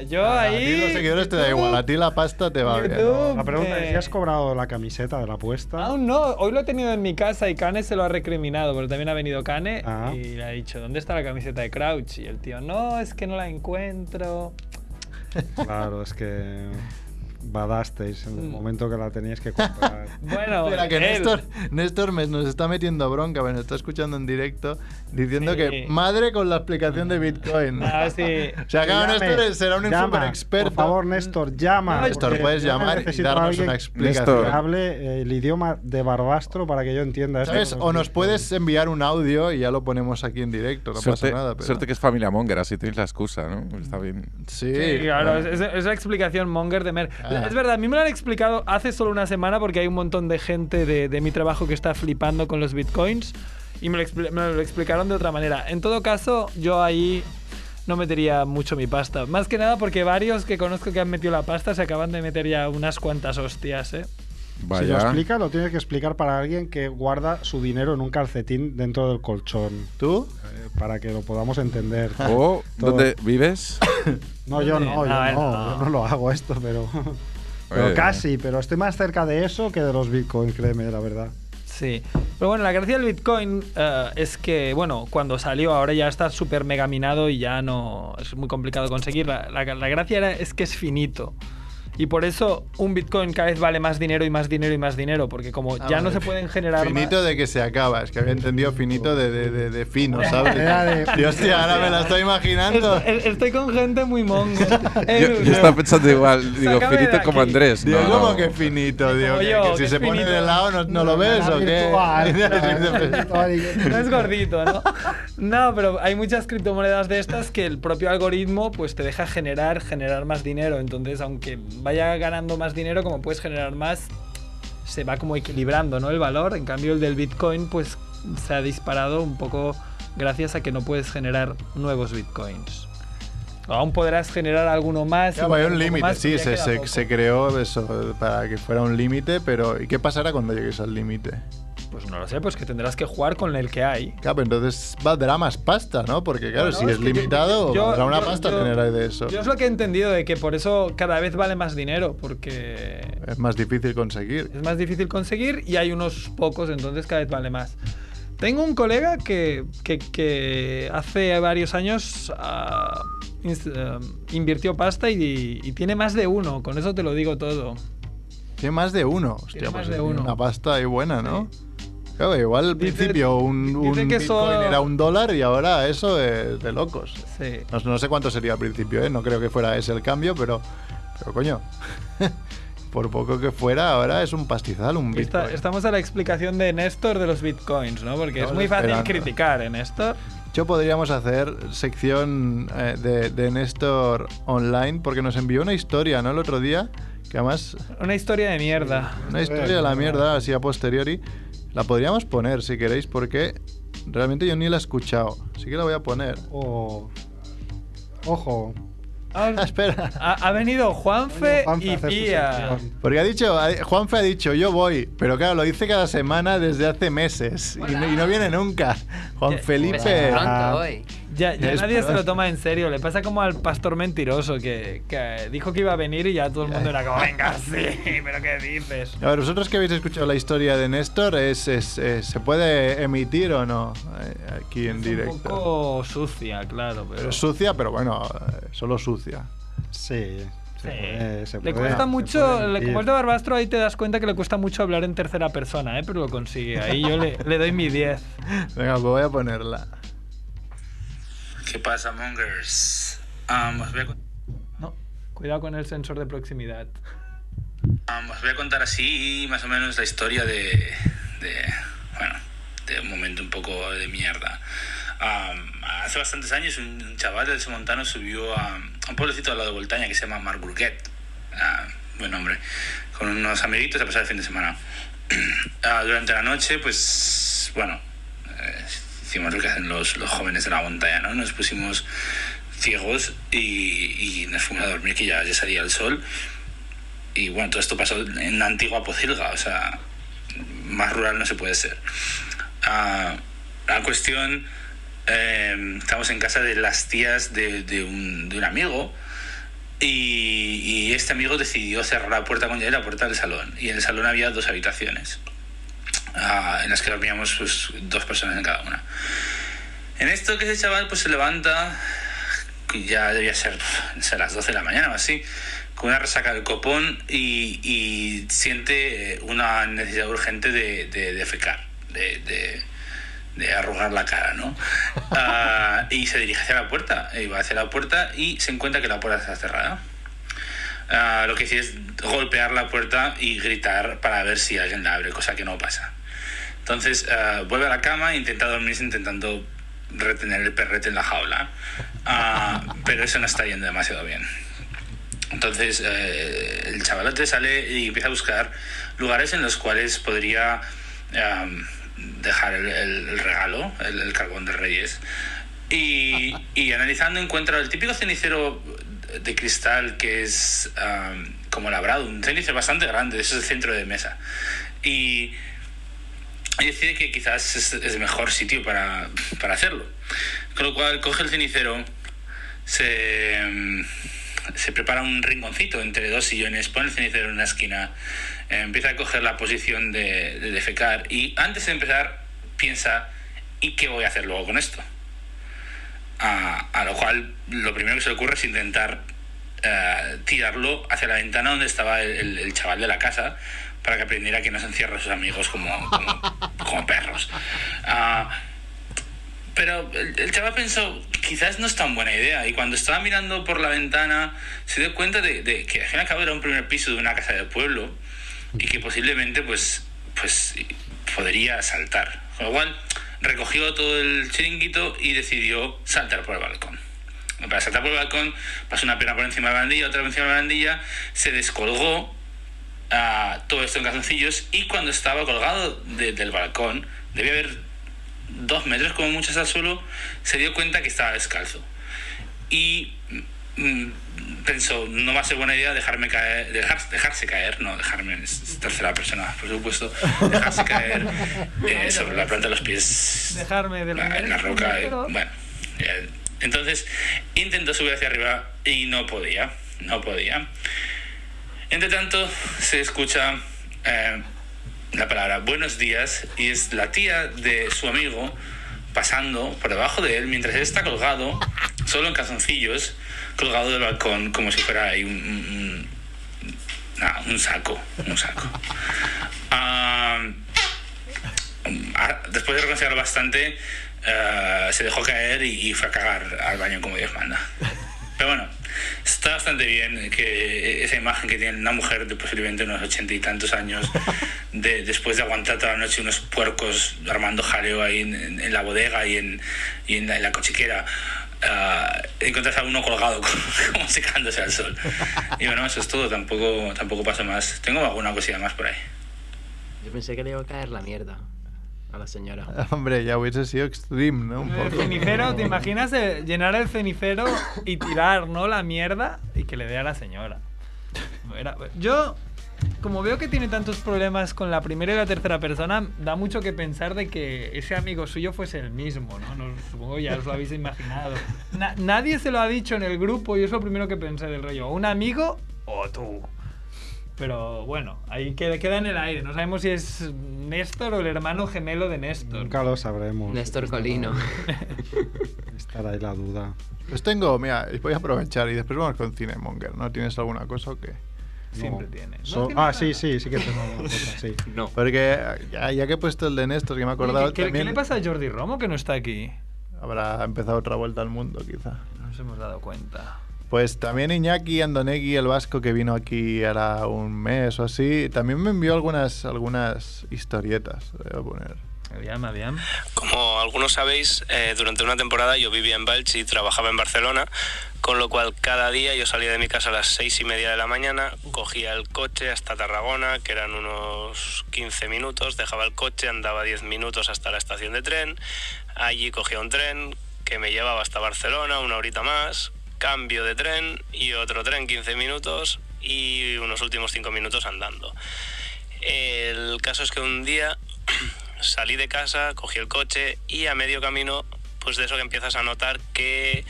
S1: yo
S2: A
S1: ahí...
S2: ti los seguidores te da igual, a ti la pasta te va bien.
S1: YouTube,
S3: La pregunta es,
S1: eh,
S3: ¿si has cobrado la camiseta de la apuesta?
S1: Aún no, hoy lo he tenido en mi casa y Kane se lo ha recriminado, porque también ha venido Kane
S3: Ah.
S1: y le ha dicho, ¿dónde está la camiseta de Crouch? Y el tío, no, es que no la encuentro.
S3: Claro, es que... badasteis en el
S1: Mm.
S3: momento que la teníais que comprar.
S1: Bueno,
S2: Espera, que. Néstor, Néstor me- nos está metiendo bronca, me nos está escuchando en directo, diciendo
S1: Sí.
S2: que madre con la explicación de Bitcoin.
S1: Ah, sí.
S2: O sea, claro, Néstor será un
S3: llama,
S2: super experto.
S3: Por favor, Néstor, llama.
S2: Néstor, puedes llamar y darnos
S3: alguien
S2: una
S3: que
S2: explicación.
S3: hable eh, el idioma de Barbastro para que yo entienda.
S2: ¿Sabes? O nos puedes enviar un audio y ya lo ponemos aquí en directo, no
S7: suerte,
S2: pasa nada. Pero...
S7: suerte que es familia Monger, así tenéis la excusa, ¿no? Está bien.
S2: Sí,
S1: Sí, claro,
S2: bueno.
S1: es- es la explicación monger de Mer. Es verdad, a mí me lo han explicado hace solo una semana porque hay un montón de gente de, de mi trabajo que está flipando con los bitcoins y me lo, me lo explicaron de otra manera. En todo caso, yo ahí no metería mucho mi pasta. Más que nada porque varios que conozco que han metido la pasta se acaban de meter ya unas cuantas hostias, ¿eh?
S3: Si lo
S7: Vaya.
S3: explica, lo tienes que explicar para alguien que guarda su dinero en un calcetín dentro del colchón.
S2: ¿Tú?
S3: eh, para que lo podamos entender.
S7: ¿O dónde vives?
S3: No, yo no, yo
S1: ver,
S3: no,
S1: no.
S3: yo no lo hago esto, pero. Pero
S7: Eh.
S3: casi, pero estoy más cerca de eso que de los bitcoins, créeme, la verdad.
S1: Sí. Pero bueno, la gracia del Bitcoin eh, es que, bueno, cuando salió ahora ya está súper mega minado y ya no es muy complicado conseguir. La, la- la gracia era, es que es finito. Y por eso un Bitcoin cada vez vale más dinero y más dinero y más dinero, porque como
S2: Ah,
S1: ya no
S2: vale.
S1: se pueden generar
S2: Finito
S1: más...
S2: de que se acaba. Es que había entendido finito de, de, de, de fino, ¿sabes?
S3: Era de-
S2: Y hostia, ahora me la estoy imaginando.
S1: Estoy, estoy con gente muy mongo.
S7: Yo, yo estaba pensando igual, digo, finito como. Andrés.
S2: Digo,
S7: no,
S2: ¿cómo
S7: no.
S2: que finito? Digo, que,
S1: yo,
S2: que
S1: que
S2: si se pone
S1: finito.
S2: de lado, ¿no, no lo ves o qué?
S1: No es gordito, ¿no? No, pero hay muchas criptomonedas de estas que el propio algoritmo pues te deja generar, generar más dinero. Entonces, aunque vaya ganando más dinero, como puedes generar más, se va como equilibrando, ¿no? El valor. En cambio, el del Bitcoin pues se ha disparado un poco gracias a que no puedes generar nuevos Bitcoins. Aún podrás generar alguno más.
S2: Claro, hay un límite, sí, se, se, creó eso para que fuera un límite, pero ¿y qué pasará cuando llegues al límite?
S1: Pues no lo sé, pues que tendrás que jugar con el que hay.
S2: Claro, pero entonces valdrá más pasta, ¿no? Porque claro,
S1: Bueno,
S2: si es,
S1: que
S2: limitado,
S1: yo-
S2: valdrá una
S1: yo-
S2: pasta
S1: yo-
S2: tener ahí de eso.
S1: Yo es lo que he entendido de que por eso cada vez vale más dinero, porque
S2: Es más difícil conseguir.
S1: es más difícil conseguir y hay unos pocos, entonces cada vez vale más. Tengo un colega que, que- que hace varios años ins- ah, invirtió pasta y, y tiene más de uno, con eso te lo digo todo.
S2: Tiene más de uno. Hostia,
S1: Tiene
S2: pues
S1: más de uno.
S2: una pasta ahí buena, ¿no? Claro, igual al
S1: Dice-
S2: principio un, Bitcoin
S1: solo-
S2: era un dólar y ahora eso es de locos.
S1: Sí.
S2: No, no sé cuánto sería al principio, ¿eh? No creo que fuera ese el cambio, pero, pero coño, por poco que fuera, ahora es un pastizal, un Bitcoin.
S1: estamos a la explicación de Néstor de los bitcoins, ¿no? Porque es
S2: Estamos
S1: muy fácil
S2: esperando.
S1: criticar en Néstor.
S2: De hecho, podríamos hacer sección eh, de, de Néstor online, porque nos envió una historia, ¿no? El otro día, que además,
S1: Una historia de mierda.
S2: una historia de la mierda, así a posteriori. La podríamos poner si queréis, porque realmente yo ni la he escuchado. Así que la voy a poner.
S3: O- Ojo.
S1: Ah,
S2: espera.
S1: Ha, ha venido Juanfe
S3: Juanfe
S1: y Pía.
S2: Porque ha dicho, Juanfe ha dicho, yo voy, pero claro, lo dice cada semana desde hace meses y no, y no viene nunca. Juan Felipe.
S8: Pues
S3: Ah.
S8: pronto hoy.
S1: Ya, ya
S2: Es
S1: nadie se lo toma en serio. Le pasa como al pastor mentiroso que, que dijo que iba a venir y ya todo el mundo era como, venga, sí, pero ¿qué dices?
S2: A ver, vosotros que habéis escuchado la historia de Néstor, es, es- es- ¿se puede emitir o no eh, aquí en
S1: Es
S2: directo?
S1: un poco sucia, claro, pero...
S2: Sucia, pero bueno, eh, solo sucia.
S3: Sí. Se
S1: Sí.
S3: puede,
S1: le
S3: puede-
S1: cuesta mucho, le- como es de Barbastro, ahí te das cuenta que le cuesta mucho hablar en tercera persona, ¿eh? pero lo consigue. Ahí yo le, le doy mi 10.
S2: Venga, pues voy a ponerla.
S9: ¿Qué pasa, Mongers? Um, os, voy a,
S1: No, cuidado con el sensor de proximidad.
S9: um, os voy a contar así más o menos la historia de, de, bueno, de un momento un poco de mierda. Um, hace bastantes años un, un chaval del Somontano subió a, a un pueblecito al lado de Voltaña que se llama Marburguet. Ah, buen nombre. Con unos amiguitos a pasar el fin de semana. Ah, durante la noche, pues, bueno, eh, hicimos lo que hacen los, los jóvenes de la montaña, ¿no? Nos pusimos ciegos y, y nos fuimos a dormir, que ya, ya salía el sol. Y bueno, todo esto pasó en la antigua Pocilga, o sea, más rural no se puede ser. Ah, la cuestión, eh, estamos en casa de las tías de, de un, de un amigo y, y este amigo decidió cerrar la puerta con llave la puerta del salón. Y en el salón había dos habitaciones ah, en las que dormíamos pues, dos personas en cada una. En esto que ese chaval pues se levanta, ya debía ser, sé, las 12 de la mañana o así, con una resaca del copón y, y siente eh, una necesidad urgente de, de, defecar, de, de, de arrugar la cara, ¿no? Ah, y se dirige hacia la puerta, y va hacia la puerta y se encuentra que la puerta está cerrada. Ah, lo que sí es golpear la puerta y gritar para ver si alguien la abre, cosa que no pasa. Entonces ah, vuelve a la cama e intenta dormirse intentando retener el perrete en la jaula, Ah, pero eso no está yendo demasiado bien. Entonces eh, el chavalote sale y empieza a buscar lugares en los cuales podría dejar el, regalo, el, carbón de Reyes. Y, y analizando encuentra el típico cenicero de cristal que es como labrado, un cenicero bastante grande, eso es el centro de mesa. Y, y decide que quizás es, es mejor sitio para, para hacerlo. Con lo cual coge el cenicero, se, se prepara un rinconcito entre dos sillones, pone el cenicero en una esquina, eh, empieza a coger la posición de, de defecar y antes de empezar piensa, ¿y qué voy a hacer luego con esto? A, lo cual lo primero que se le ocurre es intentar eh, tirarlo hacia la ventana donde estaba el chaval de la casa para que aprendiera que no se encierra a sus amigos como, como, como perros. Ah, pero el, el chaval pensó, quizás no es tan buena idea. Y cuando estaba mirando por la ventana, se dio cuenta de, de que al fin y al cabo era un primer piso de una casa del pueblo y que posiblemente pues, pues podría saltar. Con lo cual recogió todo el chiringuito y decidió saltar por el balcón. Para saltar por el balcón pasó una pierna por encima de la barandilla, otra por encima de la barandilla, se descolgó ah, todo esto en calzoncillos y cuando estaba colgado de- del balcón, debía haber dos metros como mucho hasta el suelo, se dio cuenta que estaba descalzo. Y mm, pensó, no va a ser buena idea dejarme caer, dejar, dejarse caer, no dejarme, es es tercera persona, por supuesto, dejarse caer eh, sobre la planta de los pies
S1: Dejarme de
S9: la- en la roca. eh, bueno, eh, entonces intentó subir hacia arriba y no podía, no podía. Entre tanto, se escucha eh, la palabra buenos días y es la tía de su amigo pasando por debajo de él mientras él está colgado, solo en calzoncillos, colgado del balcón como si fuera ahí un, saco, un saco. Ah, ah, después de reconciliar bastante, eh, se dejó caer y fue a cagar al baño como Dios manda. Pero bueno, está bastante bien que esa imagen que tiene una mujer de posiblemente unos ochenta y tantos años, de, después de aguantar toda la noche unos puercos armando jaleo ahí en, en- en la bodega y en, y en, la, en la cochiquera, ah, encontrarse a uno colgado como secándose al sol. Y bueno, eso es todo, tampoco, tampoco pasa más. Tengo alguna cosilla más por ahí.
S8: Yo pensé que le iba a caer la mierda a la señora.
S2: Hombre, ya hubiese sido extreme, ¿no? Un
S1: El
S2: poco.
S1: cenicero, ¿te imaginas de llenar el cenicero y tirar, ¿no? La mierda y que le dé a la señora. Era- yo, como veo que tiene tantos problemas con la primera y la tercera persona, da mucho que pensar de que ese amigo suyo fuese el mismo, ¿no? No, supongo ya os lo habéis imaginado. Na- nadie se lo ha dicho en el grupo y es lo primero que pensé del rollo. ¿Un amigo o tú? Pero bueno, ahí queda, queda en el aire. No sabemos si es Néstor o el hermano gemelo de Néstor.
S3: Nunca lo sabremos.
S8: Néstor Colino.
S3: Estará ahí la duda.
S2: Pues tengo, mira, voy a aprovechar y después vamos con Cinemonger, ¿no? ¿Tienes alguna cosa o qué?
S1: Siempre
S3: No.
S1: tiene. No
S3: So-
S1: tiene
S3: ah,
S1: nada.
S3: sí, sí, sí que tengo alguna cosa, sí.
S8: No.
S2: Porque ya, ya que he puesto el de Néstor, que me he acordado,
S1: ¿qué, qué-
S2: también
S1: qué le pasa a Jordi Romo que no está aquí?
S2: habrá empezado otra vuelta al mundo, quizá.
S1: No nos hemos dado cuenta.
S2: Pues también Iñaki Andonegui, el vasco que vino aquí hará un mes o así, también me envió algunas, algunas historietas. Voy a poner.
S1: Aviam, aviam.
S10: Como algunos sabéis, eh, durante una temporada yo vivía en Valls y trabajaba en Barcelona, con lo cual cada día yo salía de mi casa a las seis y media de la mañana, cogía el coche hasta Tarragona, que eran unos 15 minutos, dejaba el coche, andaba 10 minutos hasta la estación de tren, allí cogía un tren que me llevaba hasta Barcelona, una horita más, cambio de tren y otro tren 15 minutos y unos últimos 5 minutos andando. El caso es que un día salí de casa, cogí el coche y a medio camino, pues de eso que empiezas a notar que,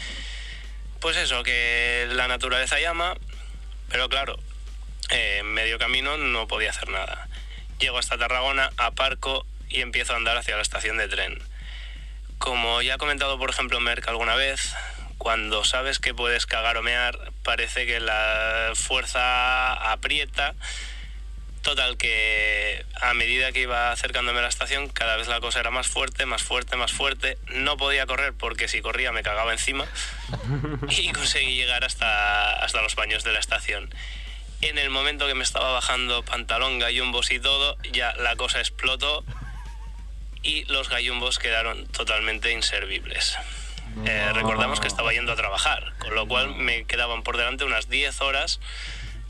S10: pues eso, que la naturaleza llama, pero claro, eh, en medio camino no podía hacer nada. Llego hasta Tarragona, aparco y empiezo a andar hacia la estación de tren. Como ya ha comentado, por ejemplo, Merck alguna vez, cuando sabes que puedes cagar o mear, parece que la fuerza aprieta. Total, que a medida que iba acercándome a la estación, cada vez la cosa era más fuerte, más fuerte, más fuerte. No podía correr porque si corría me cagaba encima. Y conseguí llegar hasta, hasta los baños de la estación. En el momento que me estaba bajando pantalón, gallumbos y todo, ya la cosa explotó y los gallumbos quedaron totalmente inservibles. Eh, recordamos que estaba yendo a trabajar, con lo cual me quedaban por delante unas 10 horas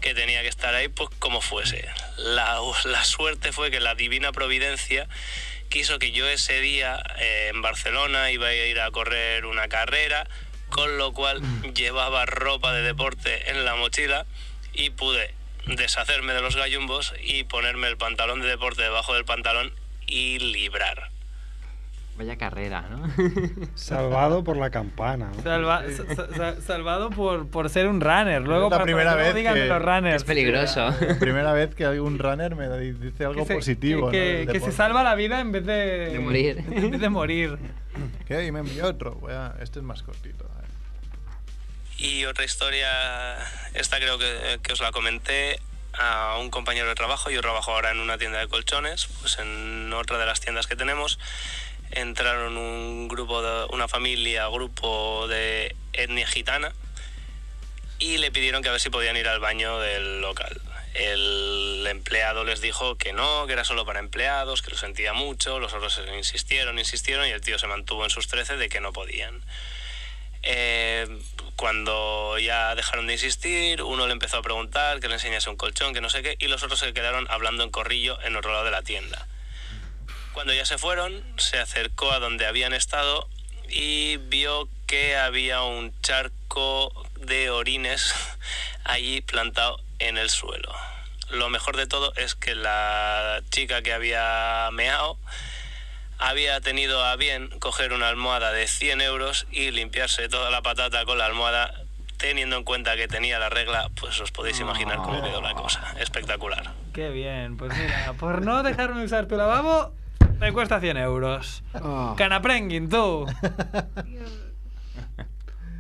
S10: que tenía que estar ahí, pues como fuese. La, la suerte fue que la divina providencia quiso que yo ese día eh, en Barcelona iba a ir a correr una carrera, con lo cual llevaba ropa de deporte en la mochila y pude deshacerme de los gallumbos y ponerme el pantalón de deporte debajo del pantalón y librar.
S8: Vaya carrera, ¿no?
S3: Salvado por la campana. ¿no?
S1: Salva- sa- sa- salvado por, por ser un runner. Luego,
S2: Es la
S1: para
S2: primera vez
S1: díganme
S2: que-
S1: los runners.
S8: Es peligroso.
S2: La primera vez que algún runner me dice algo
S1: Que se-
S2: positivo.
S1: Que,
S2: ¿no?
S1: que-
S2: del
S1: que se salva la vida en vez de,
S8: De morir.
S1: En vez de morir.
S2: ¿Qué? Y me envió otro. Voy a- Este es más cortito.
S10: Y otra historia, esta creo que, que os la comenté a un compañero de trabajo. Yo trabajo ahora en una tienda de colchones, pues en otra de las tiendas que tenemos entraron un grupo, de, una familia, grupo de etnia gitana y le pidieron que a ver si podían ir al baño del local. El empleado les dijo que no, que era solo para empleados, que lo sentía mucho, los otros insistieron, insistieron y el tío se mantuvo en sus trece de que no podían. Eh, cuando ya dejaron de insistir, uno le empezó a preguntar que le enseñase un colchón, que no sé qué, y los otros se quedaron hablando en corrillo en otro lado de la tienda. Cuando ya se fueron, se acercó a donde habían estado y vio que había un charco de orines allí plantado en el suelo. Lo mejor de todo es que la chica que había meado había tenido a bien coger una almohada de 100 euros y limpiarse toda la patata con la almohada, teniendo en cuenta que tenía la regla, pues os podéis imaginar cómo quedó la cosa. Espectacular.
S1: Qué bien. Pues mira, por no dejarme usar tu lavabo, te cuesta 100 euros.
S8: Oh.
S1: Canaprenguin, tú.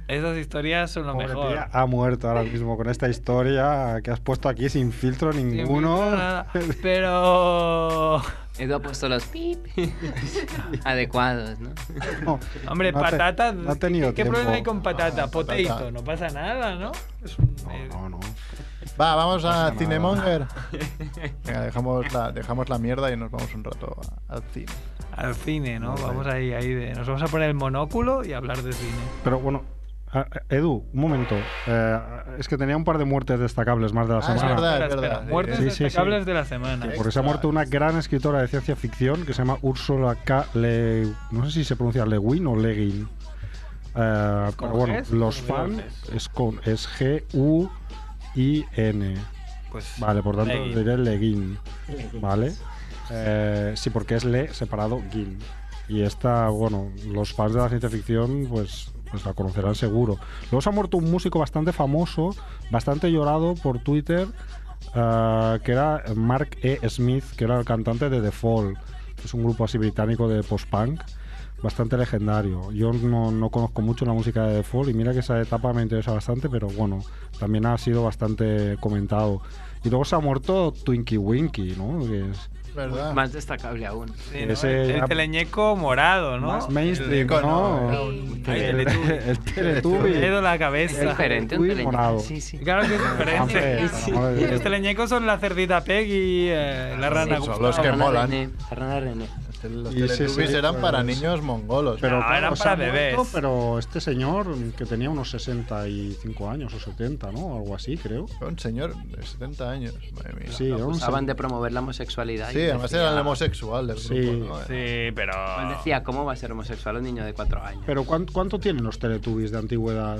S1: Esas historias son lo
S3: Pobre
S1: mejor.
S3: tía, ha muerto ahora mismo con esta historia que has puesto aquí sin filtro
S1: Sin
S3: ninguno.
S1: filtro, nada. Pero.
S8: Edu ha puesto los pip adecuados, ¿no?
S3: No,
S1: Hombre,
S3: no ha te-
S1: patata.
S3: no ha tenido
S1: ¿Qué
S3: tiempo.
S1: problema hay con patata?
S2: Ah,
S1: Potato,
S2: patata.
S1: no pasa nada, ¿no? Es un- eh,
S3: No, no.
S2: Va, vamos a. Cinemonger. Venga, dejamos la, dejamos la mierda y nos vamos un rato al cine.
S1: al cine, ¿no? Vamos ahí, ahí de. Nos vamos a poner el monóculo y hablar de cine.
S3: Pero bueno, ah, Edu, un momento. Eh, es que tenía un par de muertes destacables más de la
S2: Ah, es
S3: semana.
S2: verdad.
S1: Espera,
S2: es
S1: espera.
S2: verdad,
S1: Muertes
S3: sí, sí, sí.
S1: destacables de la semana.
S3: Porque se ha muerto una gran escritora de ciencia ficción que se llama Ursula K. Le... No sé si se pronuncia Le Guin o Le Guin. Eh,
S1: ¿Con
S3: pero bueno, los fans es con es G-U-I-N.
S1: Pues.
S3: Vale, por tanto
S1: Le Guin.
S3: diré Le Guin. Vale. Eh, sí, porque es Le separado Guin. Y esta, bueno, los fans de la ciencia ficción, pues, pues la conocerán seguro. Luego se ha muerto un músico bastante famoso, bastante llorado por Twitter, eh, que era Mark E. Smith, que era el cantante de The Fall. Es un grupo así británico de post-punk, bastante legendario. Yo no, no conozco mucho la música de The Fall y mira que esa etapa me interesa bastante, pero bueno, también ha sido bastante comentado. Y luego se ha muerto Twinkie Winky, ¿no? Que es
S2: ¿Verdad?
S8: Más destacable aún.
S1: Sí, ¿no?
S3: Ese
S1: el, el teleñeco morado, ¿no?
S3: más mainstream, ¿no?
S2: ¿no?
S3: El,
S1: Teletubby.
S3: el Teletubby.
S1: Me dedo la
S8: Es
S1: cabeza.
S8: diferente, un teleñeco.
S3: morado.
S8: Sí, sí.
S1: Claro que es diferente.
S3: Dios.
S1: Los teleñecos son la cerdita Peggy, eh, la rana
S2: Son los que
S8: La rana
S2: molan.
S8: La rana René.
S2: Los Teletubbies
S3: sí,
S2: eran
S3: pues-
S2: para niños mongolos.
S3: Pero
S1: No,
S3: claro,
S1: eran
S3: se
S1: para
S3: ha muerto,
S1: bebés.
S3: pero este señor que tenía unos 65 años o 70, ¿no? Algo así, creo.
S2: Un señor de 70 años. Madre mía.
S3: Sí, un
S8: Acusaban de promover la homosexualidad. y
S2: Sí, además
S8: decía-
S2: era el homosexual del
S3: Sí.
S2: grupo. ¿no?
S1: Sí, pero.
S8: Pues decía, ¿cómo va a ser homosexual un niño de cuatro años?
S3: Pero ¿cuánto, cuánto tienen los Teletubbies de antigüedad?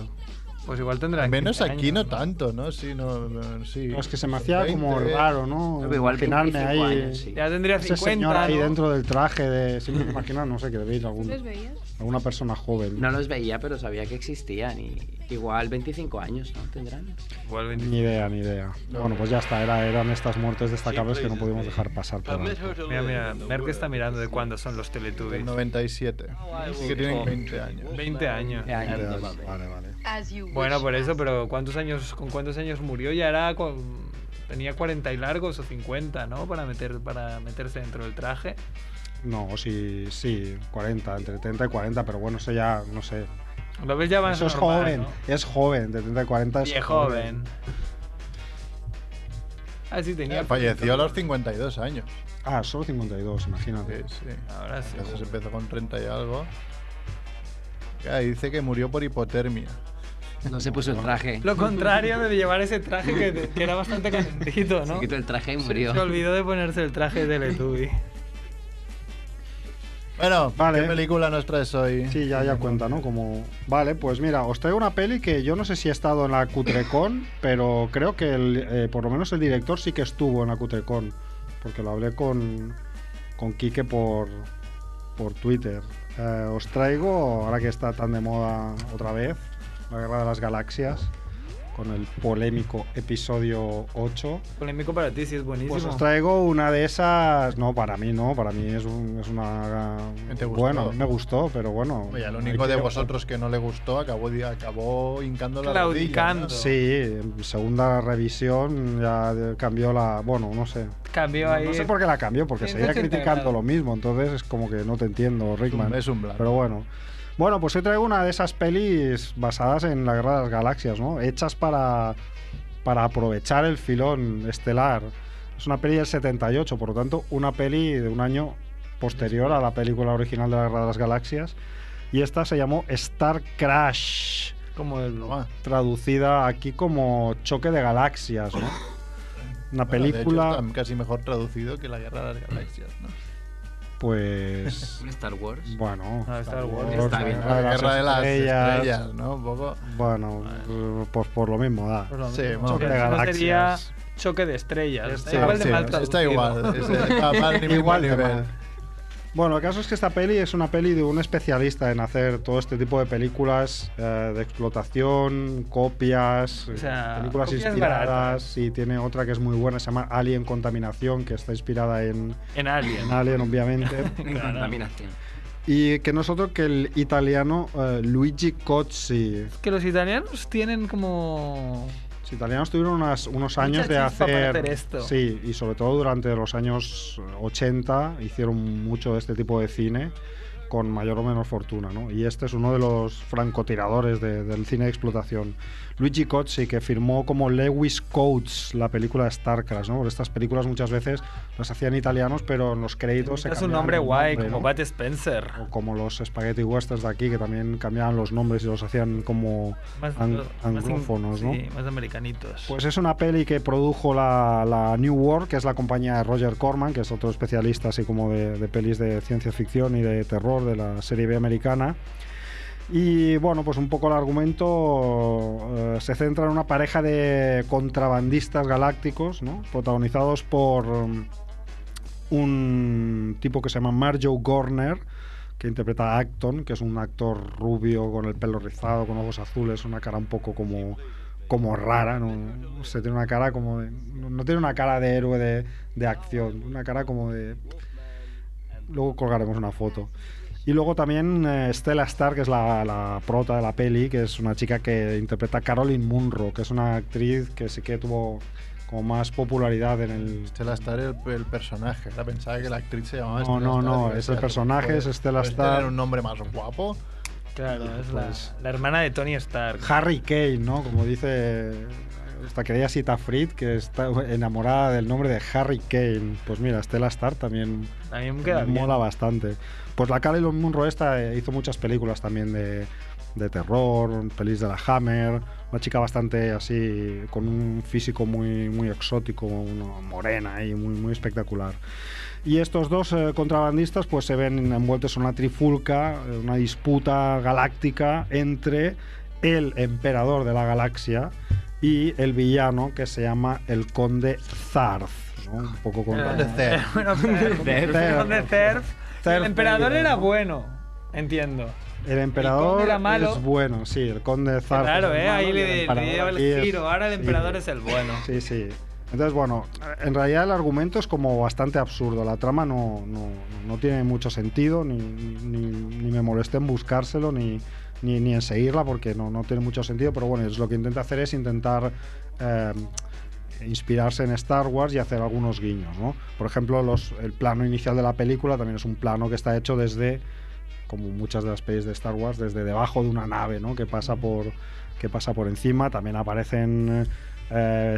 S1: Pues igual tendrá.
S2: Menos
S1: 15
S2: aquí
S1: años,
S2: no tanto, ¿no? Sí, no, no, sí.
S3: No, es que se me hacía como
S2: 20.
S3: raro, ¿no?
S8: Pero igual
S3: Imaginarme
S8: 25
S3: ahí.
S8: años, sí.
S1: Ya tendría
S3: Ese
S1: 50.
S3: señor ahí dentro del traje de. Me imagino, no sé, que veis algún,
S11: ¿Les veías?
S3: Alguna persona joven.
S8: No los veía, pero sabía que existían y igual 25 años, ¿no? Tendrán.
S1: Igual 20.
S3: Ni idea, ni idea. Bueno, pues ya está, era, eran estas muertes destacables que no pudimos dejar pasar por.
S1: Mira, mira, Merck está mirando de cuándo son los Teletubbies.
S2: 97. Así que tienen 20 años.
S1: 20 años.
S8: Años.
S3: Vale, vale.
S1: Bueno, por eso, pero ¿cuántos años, con cuántos años murió? Ya era con, tenía 40 y largos o 50, ¿no? Para meter, para meterse dentro del traje.
S3: No, sí, sí, 40, entre 30 y 40, pero bueno, eso ya, no sé.
S1: Lo ves ya más
S3: Eso es
S1: normal,
S3: joven,
S1: ¿no?
S3: es joven, de 30 y 40 es
S1: Bien joven. Ah, sí, tenía.
S2: Falleció a los 52 años.
S3: Ah, solo 52, imagínate.
S2: Sí, sí.
S1: Ahora sí.
S2: Entonces empezó con 30 y algo. Ya, dice que murió por hipotermia.
S8: No se puso el traje.
S1: Lo contrario de llevar ese traje que, que era bastante calentito, ¿no?
S8: Se quitó el traje y murió.
S1: Se olvidó de ponerse el traje de Teletubby.
S2: Bueno,
S3: Vale.
S2: ¿qué película nos traes hoy?
S3: Sí, ya, ya cuenta, ¿no? Como... Vale, pues mira, os traigo una peli que yo no sé si ha estado en la Cutrecon, pero creo que el, eh, por lo menos el director sí que estuvo en la Cutrecon, porque lo hablé con, con Quique por, por Twitter. Eh, os traigo, ahora que está tan de moda otra vez, la Guerra de las Galaxias, con el polémico episodio 8.
S1: Polémico para ti, sí, es buenísimo.
S3: Pues os traigo una de esas. No, para mí no, para mí es, un- es una.
S2: ¿Te gustó?
S3: Bueno, me gustó, pero bueno.
S2: Oye, al
S3: hay
S2: único
S3: que-
S2: de vosotros que no le gustó acabó, acabó hincando la rodilla.
S1: Claudicando.
S2: ¿no?
S3: Sí, en segunda revisión ya cambió la. Bueno, no sé.
S1: Cambió
S3: No,
S1: ahí.
S3: no sé por qué la cambió, porque seguía
S1: 180
S3: criticando lo mismo, entonces es como que no te entiendo, Rickman.
S2: Es un blanco.
S3: Pero bueno. Bueno, pues hoy traigo una de esas pelis basadas en la Guerra de las Galaxias, ¿no? Hechas para, para aprovechar el filón estelar. Es una peli del 78, por lo tanto, una peli de un año posterior a la película original de la Guerra de las Galaxias. Y esta se llamó Star Crash,
S1: Como el.
S3: Traducida aquí como Choque de Galaxias, ¿no? Una
S2: Bueno, de hecho,
S3: película,
S2: está casi mejor traducido que la Guerra de las Galaxias, ¿no?
S3: Pues...
S8: Un Star Wars.
S3: Bueno,
S1: Ah, Star Wars.
S8: Está
S3: la
S8: bien.
S3: Guerra
S2: La
S3: de las
S2: Guerra de las
S3: Estrellas.
S2: Estrellas, ¿no? Un poco.
S3: Bueno, pues por lo mismo da.
S1: Pues lo
S2: Sí,
S1: mismo. Choque
S3: de galaxias.
S1: choque de estrellas. Está igual de mal
S2: está igual. está
S3: Igual. Bueno, el caso es que esta peli es una peli de un especialista en hacer todo este tipo de películas eh, de explotación, copias,
S1: O sea,
S3: películas
S1: copias
S3: inspiradas. Y tiene otra que es muy buena, se llama Alien Contaminación, que está inspirada en,
S1: En Alien.
S3: en Alien, obviamente.
S8: En contaminación.
S3: y que nosotros que el italiano eh, Luigi Cozzi.
S1: Que los italianos tienen como.
S3: Los italianos tuvieron unas- unos
S1: Mucha
S3: años de hacer,
S1: hacer esto.
S3: Sí, y sobre todo durante los años 80 hicieron mucho de este tipo de cine con mayor o menor fortuna, ¿no? Y este es uno de los francotiradores de- del cine de explotación. Luigi Cozzi, que firmó como Lewis Coates la película de Starcraft, ¿no? Porque estas películas muchas veces las hacían italianos, pero en los créditos se
S1: Es un nombre guay,
S3: nombre,
S1: como
S3: ¿no?
S1: Bat Spencer.
S3: O como los spaghetti westerns de aquí, que también cambiaban los nombres y los hacían como
S1: Más,
S3: ang-
S1: más
S3: anglófonos, ¿no?
S1: Sí, más americanitos.
S3: Pues es una peli que produjo la, la New World, que es la compañía de Roger Corman, que es otro especialista así como de, de pelis de ciencia ficción y de terror de la serie B americana. Y bueno, pues un poco el argumento eh, se centra en una pareja de contrabandistas galácticos, ¿no? protagonizados por um, un tipo que se llama Marjoe Gorner, que interpreta a Acton, que es un actor rubio con el pelo rizado, con ojos azules, una cara un poco como, como rara, ¿no? Sé, tiene una cara como de- no tiene una cara de héroe de, de acción, una cara como de... Luego colgaremos una foto. Y luego también eh, Stella Starr, que es la, la prota de la peli, que es una chica que interpreta a Caroline Munro, que es una actriz que sí que tuvo como más popularidad en el...
S2: Stella Star el, el personaje. La pensaba que la actriz se llamaba
S3: No,
S2: Stella
S3: no,
S2: Star,
S3: no, es el personaje,
S2: ¿puedes-
S3: es Stella
S2: puedes
S3: Star.
S2: tener un nombre más guapo?
S1: Claro, es la,
S3: Pues-
S1: la hermana de Tony Stark.
S3: Harry Kane, ¿no? Como dice esta querida Sita Fried, que está enamorada del nombre de Harry Kane. Pues mira, Stella Star también
S1: También queda bien.
S3: mola bastante. Pues la Caroline Munro esta eh, hizo muchas películas también de, de terror, pelis de la Hammer, una chica bastante así, con un físico muy, muy exótico, una morena y muy, muy espectacular. Y estos dos eh, contrabandistas pues se ven envueltos en una trifulca, eh, una disputa galáctica entre el emperador de la galaxia y el villano que se llama el conde Zarth. ¿no? Un poco con...
S2: Conde Cerf.
S1: Bueno, pero-
S3: Cerf.
S1: Conde Cerf. El emperador era
S3: ¿no?
S1: bueno, entiendo.
S3: El emperador
S1: conde era malo.
S3: es bueno, sí, el conde Zarth.
S1: Claro, ¿eh?
S3: malo
S1: Ahí le,
S3: el
S1: le el
S3: es-
S1: giro. Ahora el
S3: sí.
S1: emperador es el bueno.
S3: Sí, sí. Entonces, bueno, en realidad el argumento es como bastante absurdo. La trama no, no, no tiene mucho sentido, ni, ni, ni me molesté en buscárselo, ni, ni, ni en seguirla, porque no, no tiene mucho sentido. Pero bueno, es lo que intenta hacer es intentar eh, inspirarse en Star Wars y hacer algunos guiños, ¿no? Por ejemplo, los, el plano inicial de la película también es un plano que está hecho desde, como muchas de las pelis de Star Wars, desde debajo de una nave, ¿no? Que pasa por, que pasa por encima. También aparecen eh,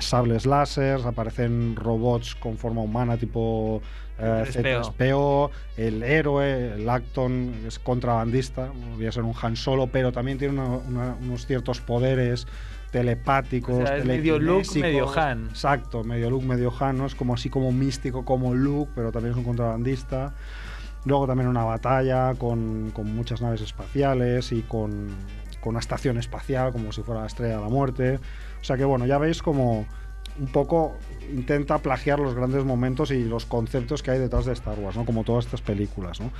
S3: sables láser, aparecen robots con forma humana tipo eh,
S1: C3PO.
S3: C3PO, el héroe, el Acton es contrabandista, podría ser un Han Solo, pero también tiene una- una- unos ciertos poderes telepáticos,
S1: O sea, medio Luke, medio Han.
S3: Exacto, medio Luke, medio Han, ¿no? Es como así como místico como Luke, pero también es un contrabandista. Luego también una batalla con, con muchas naves espaciales y con, con una estación espacial como si fuera la Estrella de la Muerte. O sea que bueno, ya veis como un poco intenta plagiar los grandes momentos y los conceptos que hay detrás de Star Wars, ¿no? Como todas estas películas, ¿no?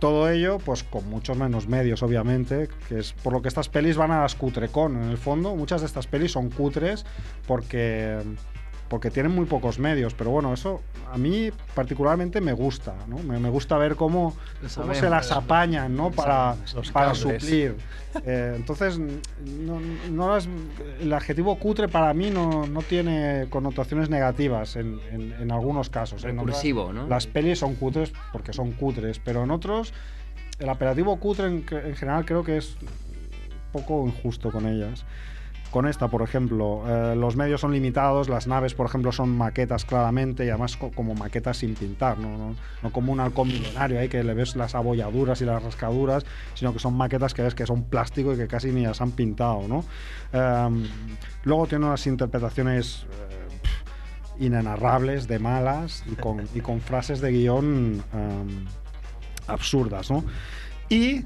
S3: Todo ello, pues con muchos menos medios, obviamente, que es por lo que estas pelis van a las cutrecon. En el fondo, muchas de estas pelis son cutres porque, porque tienen muy pocos medios. Pero bueno, eso a mí particularmente me gusta, ¿no? Me, me gusta ver cómo, cómo se las apañan, ¿no? Para, para suplir. Eh, entonces, no, no las- el adjetivo cutre para mí no, no tiene connotaciones negativas en, en- en algunos casos. En otras-
S8: Recursivo, ¿no?
S3: Las pelis son cutres porque son cutres, pero en otros el apelativo cutre en, en general creo que es un poco injusto con ellas. Con esta, por ejemplo, eh, los medios son limitados, las naves, por ejemplo, son maquetas claramente y además co- como maquetas sin pintar, no como un halcón milenario ahí que le ves las abolladuras y las rascaduras, sino que son maquetas que ves que son plástico y que casi ni las han pintado, ¿no? Em, luego tiene unas interpretaciones eh, inenarrables, de malas y con, y con frases de guion em, absurdas, ¿no? Y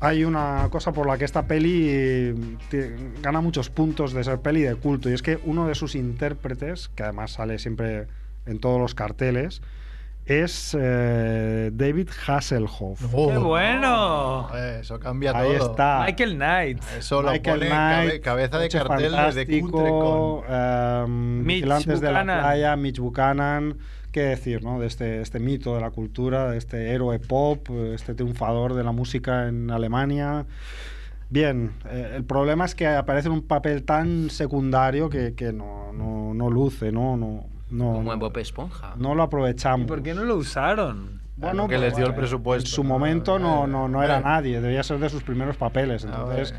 S3: hay una cosa por la que esta peli eh, gana muchos puntos de ser peli de culto, y es que uno de sus intérpretes, que además sale siempre en todos los carteles, es eh, David Hasselhoff.
S1: ¡Qué bueno!
S2: Eso cambia
S3: Ahí
S2: todo.
S3: está.
S1: Michael Knight.
S2: Eso lo
S3: Michael
S2: pone
S3: Knight,
S2: cabe- cabeza de cartel desde
S3: Fantástico,
S2: Cutre con...
S3: em,
S1: Mitch
S3: de la
S1: Buchanan.
S3: playa, Mitch Buchanan. ¿Qué decir, no? De este, este mito de la cultura, de este héroe pop, este triunfador de la música en Alemania. Bien, eh, el problema es que aparece en un papel tan secundario que, que no, no, no luce, ¿no? No, no,
S8: Como en Bob Esponja.
S3: no lo aprovechamos.
S1: ¿Y por qué no lo usaron?
S3: Bueno,
S2: que les dio el presupuesto.
S3: En su
S2: ¿no?
S3: momento no, no, no era nadie, debía ser de sus primeros papeles.
S2: Ah,
S3: Entonces.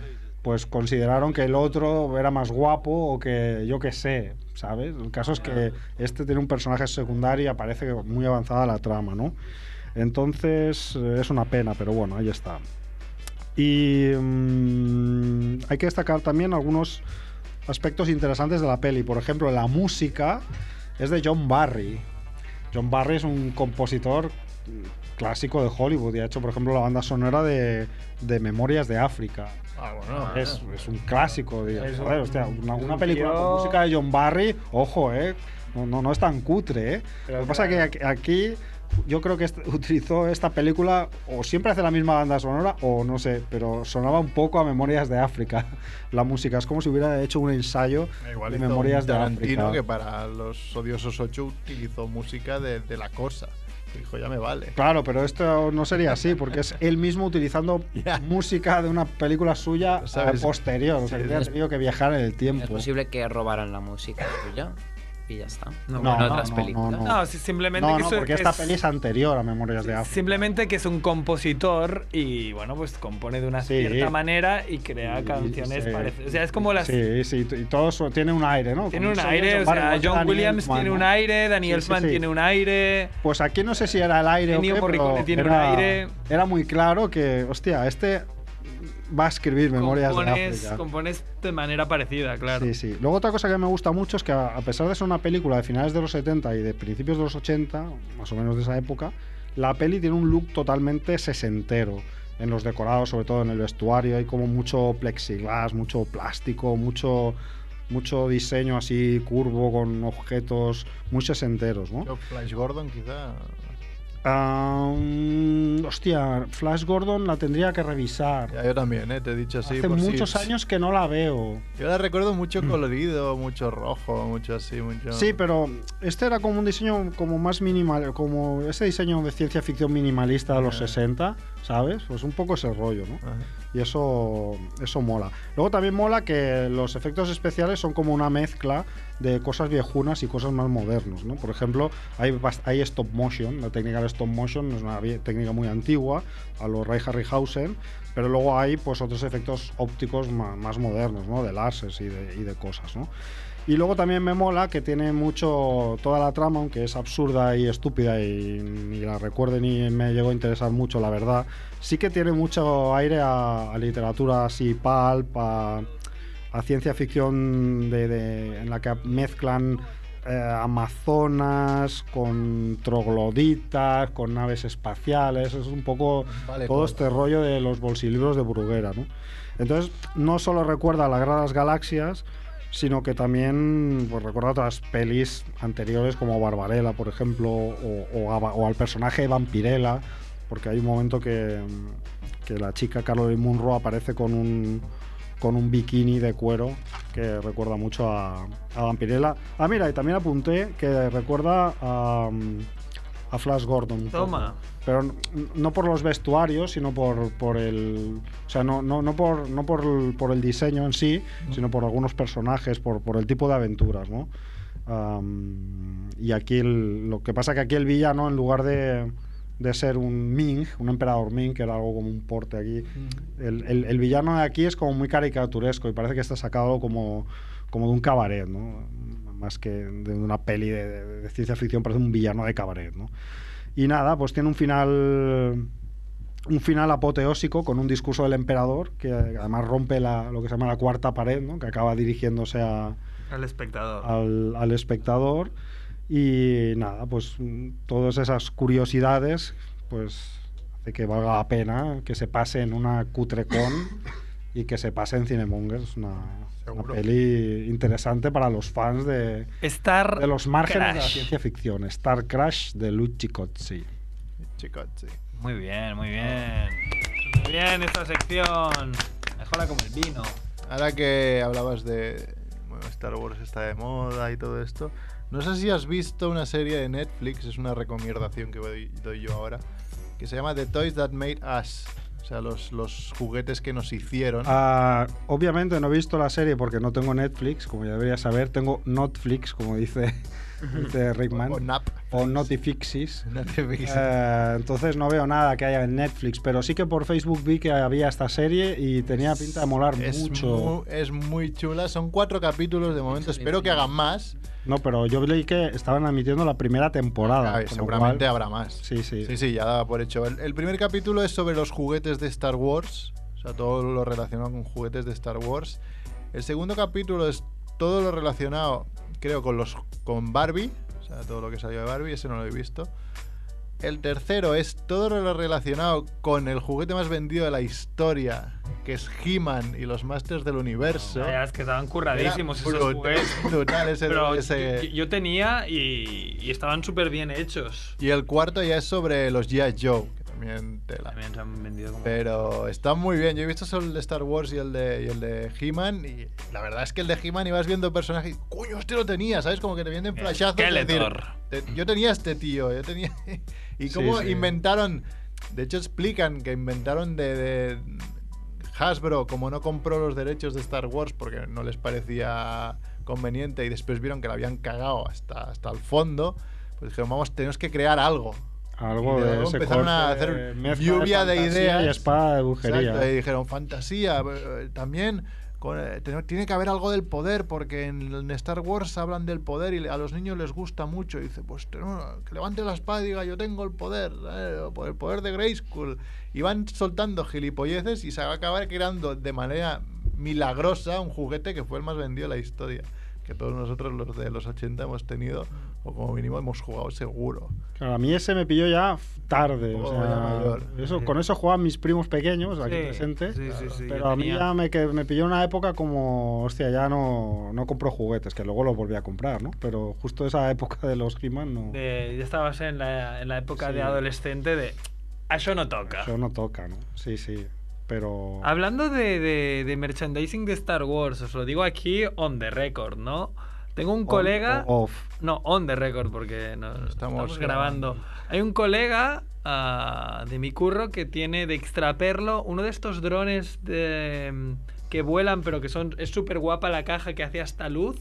S3: Pues consideraron que el otro era más guapo o que yo qué sé, ¿sabes? El caso es que este tiene un personaje secundario y aparece muy avanzada la trama, ¿no? Entonces eh, es una pena, pero bueno, ahí está. Y mm, hay que destacar también algunos aspectos interesantes de la peli. Por ejemplo, la música es de John Barry. John Barry es un compositor clásico de Hollywood y ha hecho, por ejemplo, la banda sonora de, de Memorias de África.
S2: Ah, bueno.
S3: Es, es un clásico.
S1: Es
S3: Joder,
S1: un-
S3: hostia, una, una
S1: un
S3: película
S1: tío-
S3: con música de John Barry, ojo, ¿eh? No, no, no es tan cutre, ¿eh?
S1: Pero
S3: Lo que pasa es que aquí, yo creo que utilizó esta película, o siempre hace la misma banda sonora, o no sé, pero sonaba un poco a Memorias de África. La música es como si hubiera hecho un ensayo
S2: Igual
S3: de Memorias de África.
S2: que para los odiosos ocho utilizó música de, de la cosa. Dijo, ya me vale.
S3: Claro, pero esto no sería así, porque es él mismo utilizando música de una película suya
S2: sabes.
S3: a posterior. O sea,
S2: Sí,
S3: que
S8: es-
S3: tenido que viajar en el
S8: Es
S3: tiempo.
S8: posible que robaran la música suya y ya está.
S1: No,
S8: en
S3: no,
S8: otras
S3: no,
S8: películas.
S3: no,
S1: No, simplemente
S3: No,
S1: que
S3: no, porque
S1: es-
S3: esta peli es anterior a Memorias de África.
S1: Simplemente que es un compositor y bueno, pues compone de una
S3: Sí.
S1: cierta manera y crea
S3: Y-
S1: canciones
S3: sí.
S1: parecidas. O sea, es como las.
S3: Sí, sí, y todo eso tiene un aire, ¿no?
S1: Tiene un aire,
S3: John
S1: o sea, John
S3: Danny
S1: Williams
S3: Elfman,
S1: tiene
S3: ¿no?
S1: un aire,
S3: sí,
S1: Elfman
S3: sí.
S1: tiene un aire.
S3: Pues aquí no sé si era el aire o qué, pero
S1: tiene un
S3: era,
S1: aire.
S3: era muy claro que, hostia, este va a escribir Memorias de
S1: compones,
S3: África.
S1: compones de manera parecida, claro.
S3: Sí, sí. Luego otra cosa que me gusta mucho es que a pesar de ser una película de finales de los 70 y de principios de los 80, más o menos de esa época, la peli tiene un look totalmente sesentero. en los decorados, sobre todo en el vestuario, hay como mucho plexiglas, mucho plástico, mucho mucho diseño así curvo con objetos muy sesenteros, ¿no?
S2: Flash Gordon quizá...
S3: Mm, hostia, Flash Gordon la tendría que revisar.
S2: Ya, yo también, ¿eh? te he dicho así.
S3: Hace
S2: por si-
S3: muchos años que no la veo.
S2: Yo la recuerdo mucho colorido, mucho rojo, mucho así, mucho...
S3: Sí, pero este era como un diseño como más minimal, como ese diseño de ciencia ficción minimalista de los 60, ¿sabes? Pues un poco ese rollo, ¿no?
S2: Ajá.
S3: Y eso, eso mola. Luego también mola que los efectos especiales son como una mezcla de cosas viejunas y cosas más modernas, ¿no? Por ejemplo, hay, hay stop motion, la técnica de stop motion es una técnica muy antigua, a los Ray Harryhausen, pero luego hay pues otros efectos ópticos ma- más, modernos, ¿no? De láseres y de, y de cosas, ¿no? Y luego también me mola que tiene mucho toda la trama, aunque es absurda y estúpida y ni la recuerde ni me llegó a interesar mucho, la verdad. Sí que tiene mucho aire a, a literatura así pulp, a, a ciencia ficción de, de- en la que mezclan eh, amazonas con trogloditas, con naves espaciales. Es un poco
S2: Vale,
S3: todo
S2: pues.
S3: este rollo de los bolsilibros de Bruguera, ¿no? Entonces, no solo recuerda a las Gradas Galaxias, sino que también pues, recuerda otras pelis anteriores como Barbarella, por ejemplo, o, al personaje de Vampirella, porque hay un momento que, que la chica Caroline Munro aparece con un, con un bikini de cuero que recuerda mucho a, a Vampirella. Ah, mira, y también apunté que recuerda a, a Flash Gordon.
S1: Toma.
S3: Pero no por los vestuarios, sino por, por el. O sea, no, no, no, por, no por, el, por el diseño en sí, sino por algunos personajes, por, por el tipo de aventuras, ¿no? Y aquí el- lo que pasa que aquí el villano, en lugar de, de ser un Ming, un emperador Ming, que era algo como un porte aquí, el, el- el villano de aquí es como muy caricaturesco y parece que está sacado como, como de un cabaret, ¿no? Más que de una peli de, de- de ciencia ficción, parece un villano de cabaret, ¿no? Y nada, pues tiene un final un final apoteósico con un discurso del emperador que además rompe la, lo que se llama la cuarta pared, ¿no? que acaba dirigiéndose a,
S1: Al espectador.
S3: al, al espectador y nada, pues todas esas curiosidades pues hace que valga la pena que se pase en una cutrecon y que se pase en Cinemonger. Es una, una peli interesante para los fans de,
S1: Star
S3: de los márgenes de la
S1: Crash.
S3: ciencia ficción. Star Crash de Luigi Cozzi.
S1: Muy bien, muy bien. Muy bien esta sección. Mejora como el vino.
S2: Ahora que hablabas de bueno, Star Wars está de moda y todo esto, no sé si has visto una serie de Netflix, es una recomendación que doy, doy yo ahora, que se llama The Toys That Made Us. O sea, los, los juguetes que nos hicieron.
S3: Ah, obviamente no he visto la serie porque no tengo Netflix, como ya debería saber. Tengo Notflix, como dice, dice Rickman.
S2: O Nap.
S3: O Notifixis. Eh, entonces no veo nada que haya en Netflix, pero sí que por Facebook vi que había esta serie y tenía pinta de molar
S2: es,
S3: mucho.
S2: mu- es muy chula. Son cuatro capítulos de momento. Espero que hagan más.
S3: No, pero yo leí que estaban emitiendo la primera temporada. Lo
S2: seguramente
S3: cual-
S2: habrá más.
S3: Sí, sí.
S2: Sí, sí, ya daba por hecho. El, el primer capítulo es sobre los juguetes de Star Wars. O sea, todo lo relacionado con juguetes de Star Wars. El segundo capítulo es todo lo relacionado, creo, con los con Barbie. O sea, todo lo que salió de Barbie, ese no lo he visto. El tercero es todo lo relacionado con el juguete más vendido de la historia, que es He-Man y los Masters del Universo.
S1: Es que estaban curradísimos
S2: Era
S1: esos
S2: brutal,
S1: juguetes.
S2: brutal ese-
S1: Pero
S2: ese-
S1: yo, tenía y, y estaban súper bien hechos.
S2: Y el cuarto ya es sobre los G.I. Joe, también tela.
S1: También se han vendido como...
S2: Pero está muy bien. Yo he visto solo el de Star Wars y el de, y el de He-Man. Y la verdad es que el de He-Man ibas viendo personajes. y, ¡Coño, este lo tenía! ¿Sabes? Como que te vienen flashazos. de decir. "Te- yo tenía este tío. Yo tenía. y cómo
S3: sí.
S2: inventaron. De hecho, explican que inventaron de, de Hasbro, como no compró los derechos de Star Wars porque no les parecía conveniente y después vieron que la habían cagado hasta, hasta el fondo, pues dijeron, vamos, tenemos que crear algo.
S3: Algo
S2: Y
S3: de ese
S2: empezaron a
S3: corte,
S2: hacer
S3: mezcla
S2: lluvia de,
S3: fantasía
S2: ideas.
S3: Y espada de brujería.
S2: Exacto, y dijeron, fantasía, eh, también con, eh, tiene que haber algo del poder, porque en, Star Wars hablan del poder y a los niños les gusta mucho. Y dice, pues que levante la espada y diga, yo tengo el poder, por el poder de Grayskull. Y van soltando gilipolleces y se va a acabar creando de manera milagrosa un juguete que fue el más vendido de la historia. Que todos nosotros, los de los 80, hemos tenido O como mínimo hemos jugado seguro.
S3: Claro, a mí ese me pilló ya tarde. o
S2: Oh,
S3: sea,
S2: ya mayor.
S3: Eso, Con eso jugaban mis primos pequeños aquí
S1: Sí,
S3: presentes.
S1: sí, sí, sí,
S3: pero a mí
S1: tenía-
S3: ya me, que- me pilló una época como, hostia, ya no, no compro juguetes, que luego los volví a comprar, ¿no? Pero justo esa época de los He-Man no.
S1: De- ya estabas en la, en la época
S3: Sí.
S1: de adolescente de. "A Eso no toca.
S3: Eso no toca, ¿no? Sí, sí. Pero.
S1: Hablando de, de- de merchandising de Star Wars, os lo digo aquí on the record, ¿no? Tengo un
S3: On
S1: colega.
S3: off.
S1: No, on the record, porque no, estamos,
S2: Estamos
S1: grabando.
S2: grabando.
S1: Hay un colega ah, de mi curro que tiene de extraperlo uno de estos drones de, mm, que vuelan, pero que son es súper guapa la caja que hace hasta luz.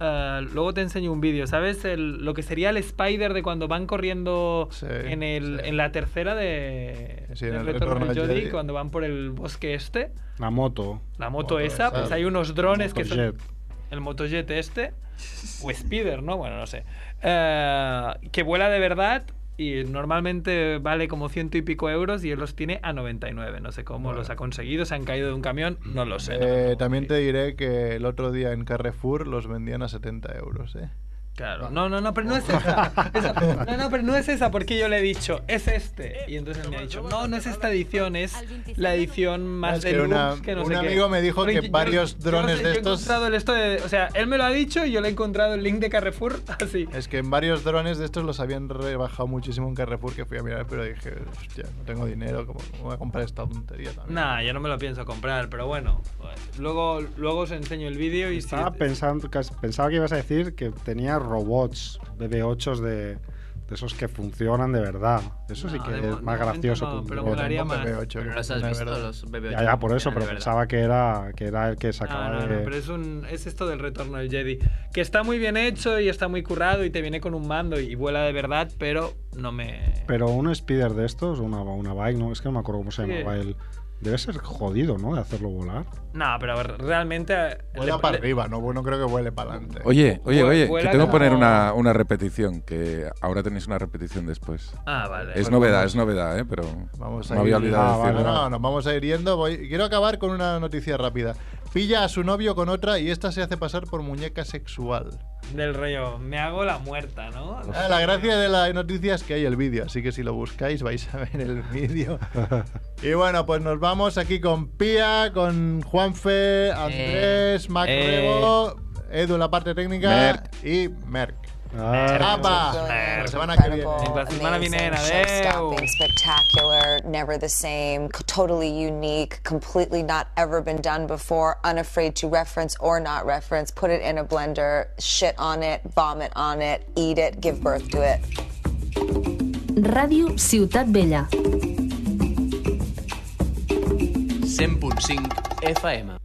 S1: Ah, luego te enseño un vídeo, ¿sabes? El- lo que sería el Spider de cuando van corriendo
S2: Sí,
S1: en, el,
S2: sí.
S1: en la tercera de,
S2: Sí, en
S1: del
S2: el
S1: Retorno Jedi,
S2: Jedi.
S1: cuando van por el bosque este.
S3: La moto.
S1: La moto,
S2: Moto
S1: esa,
S2: esa.
S1: pues hay unos drones que son. El motojet este o Spider, ¿no? Bueno, no sé. Eh, que vuela de verdad y normalmente vale como ciento y pico euros y él los tiene a 99. No sé cómo
S2: Bueno.
S1: los ha conseguido, se han caído de un camión, no lo sé. no
S2: Eh, también te diré que el otro día en Carrefour los vendían a 70 euros, ¿eh?
S1: Claro, no, no, no, pero no es esa. Esa- No, no, pero no es esa porque yo le he dicho, es este. Y entonces él me ha dicho, no, no es esta edición, es la edición más
S2: Es que
S1: deluxe, que no
S2: un
S1: sé qué.
S2: amigo me dijo que
S1: yo- yo-
S2: varios
S1: yo
S2: drones
S1: sé,
S2: de
S1: yo he
S2: estos-
S1: encontrado el esto de- o sea, él me lo ha dicho y yo le he encontrado el link de Carrefour así.
S2: Es que en varios drones de estos los habían rebajado muchísimo en Carrefour que fui a mirar, pero dije, hostia, no tengo dinero, ¿cómo cómo voy a comprar esta tontería también?
S1: Nah, yo no me lo pienso comprar, pero bueno. Luego, luego os enseño el vídeo y si.
S3: Estaba pensando, pensaba que ibas a decir que tenía robots BB8 de, de esos que funcionan de verdad. Eso sí
S1: No,
S3: que
S1: de
S3: es más gracioso
S1: no,
S3: que un
S1: pero molaría más.
S2: BB8,
S8: Pero los has visto,
S2: verdad.
S8: los BB8.
S3: Ya, ya, por eso, pero pensaba que era, que era el que sacaba
S1: no, no,
S3: de...
S1: pero es, un, es esto del retorno del Jedi. Que está muy bien hecho y está muy currado y te viene con un mando y vuela de verdad, pero no me.
S3: Pero un speeder de estos, una, una bike, ¿no? Es que no me acuerdo cómo se
S1: Sí.
S3: llamaba el... Debe ser jodido, ¿no? De hacerlo volar.
S1: No, pero realmente. eh,
S2: Vuela
S1: le-
S2: para
S1: le-
S2: arriba, no, no creo que vuele para adelante.
S7: Oye, oye, oye, que tengo que poner una, una repetición, que ahora tenéis una repetición después.
S1: Ah, vale.
S7: Es
S2: Pues
S7: novedad,
S2: vamos-
S7: es novedad, ¿eh? Pero
S2: Vamos a
S7: había
S2: ir-
S7: olvidado
S3: Ah,
S7: decirlo.
S2: No,
S3: vale.
S2: no, nos vamos a ir yendo. Voy- Quiero acabar con una noticia rápida. Pilla a su novio con otra y esta se hace pasar por muñeca sexual.
S1: Del rollo, me hago la muerta, ¿no?
S2: Ah, la gracia de la noticia es que hay el vídeo, así que si lo buscáis vais a ver el vídeo. y bueno, pues nos vamos aquí con Pía, con Juanfe, Andrés, Mac
S1: eh.
S2: Rebo, Edu en la parte técnica
S7: Merck.
S2: y Merck.
S3: Ah.
S2: La semana que viene.
S1: La semana viene,
S11: show-stopping, spectacular, never the same, totally unique, completely not ever been done before, unafraid to reference or not reference, put it in a blender, shit on it, vomit on it, eat it, give birth to it.
S12: Ràdio Ciutat Vella.
S8: 100.5 FM.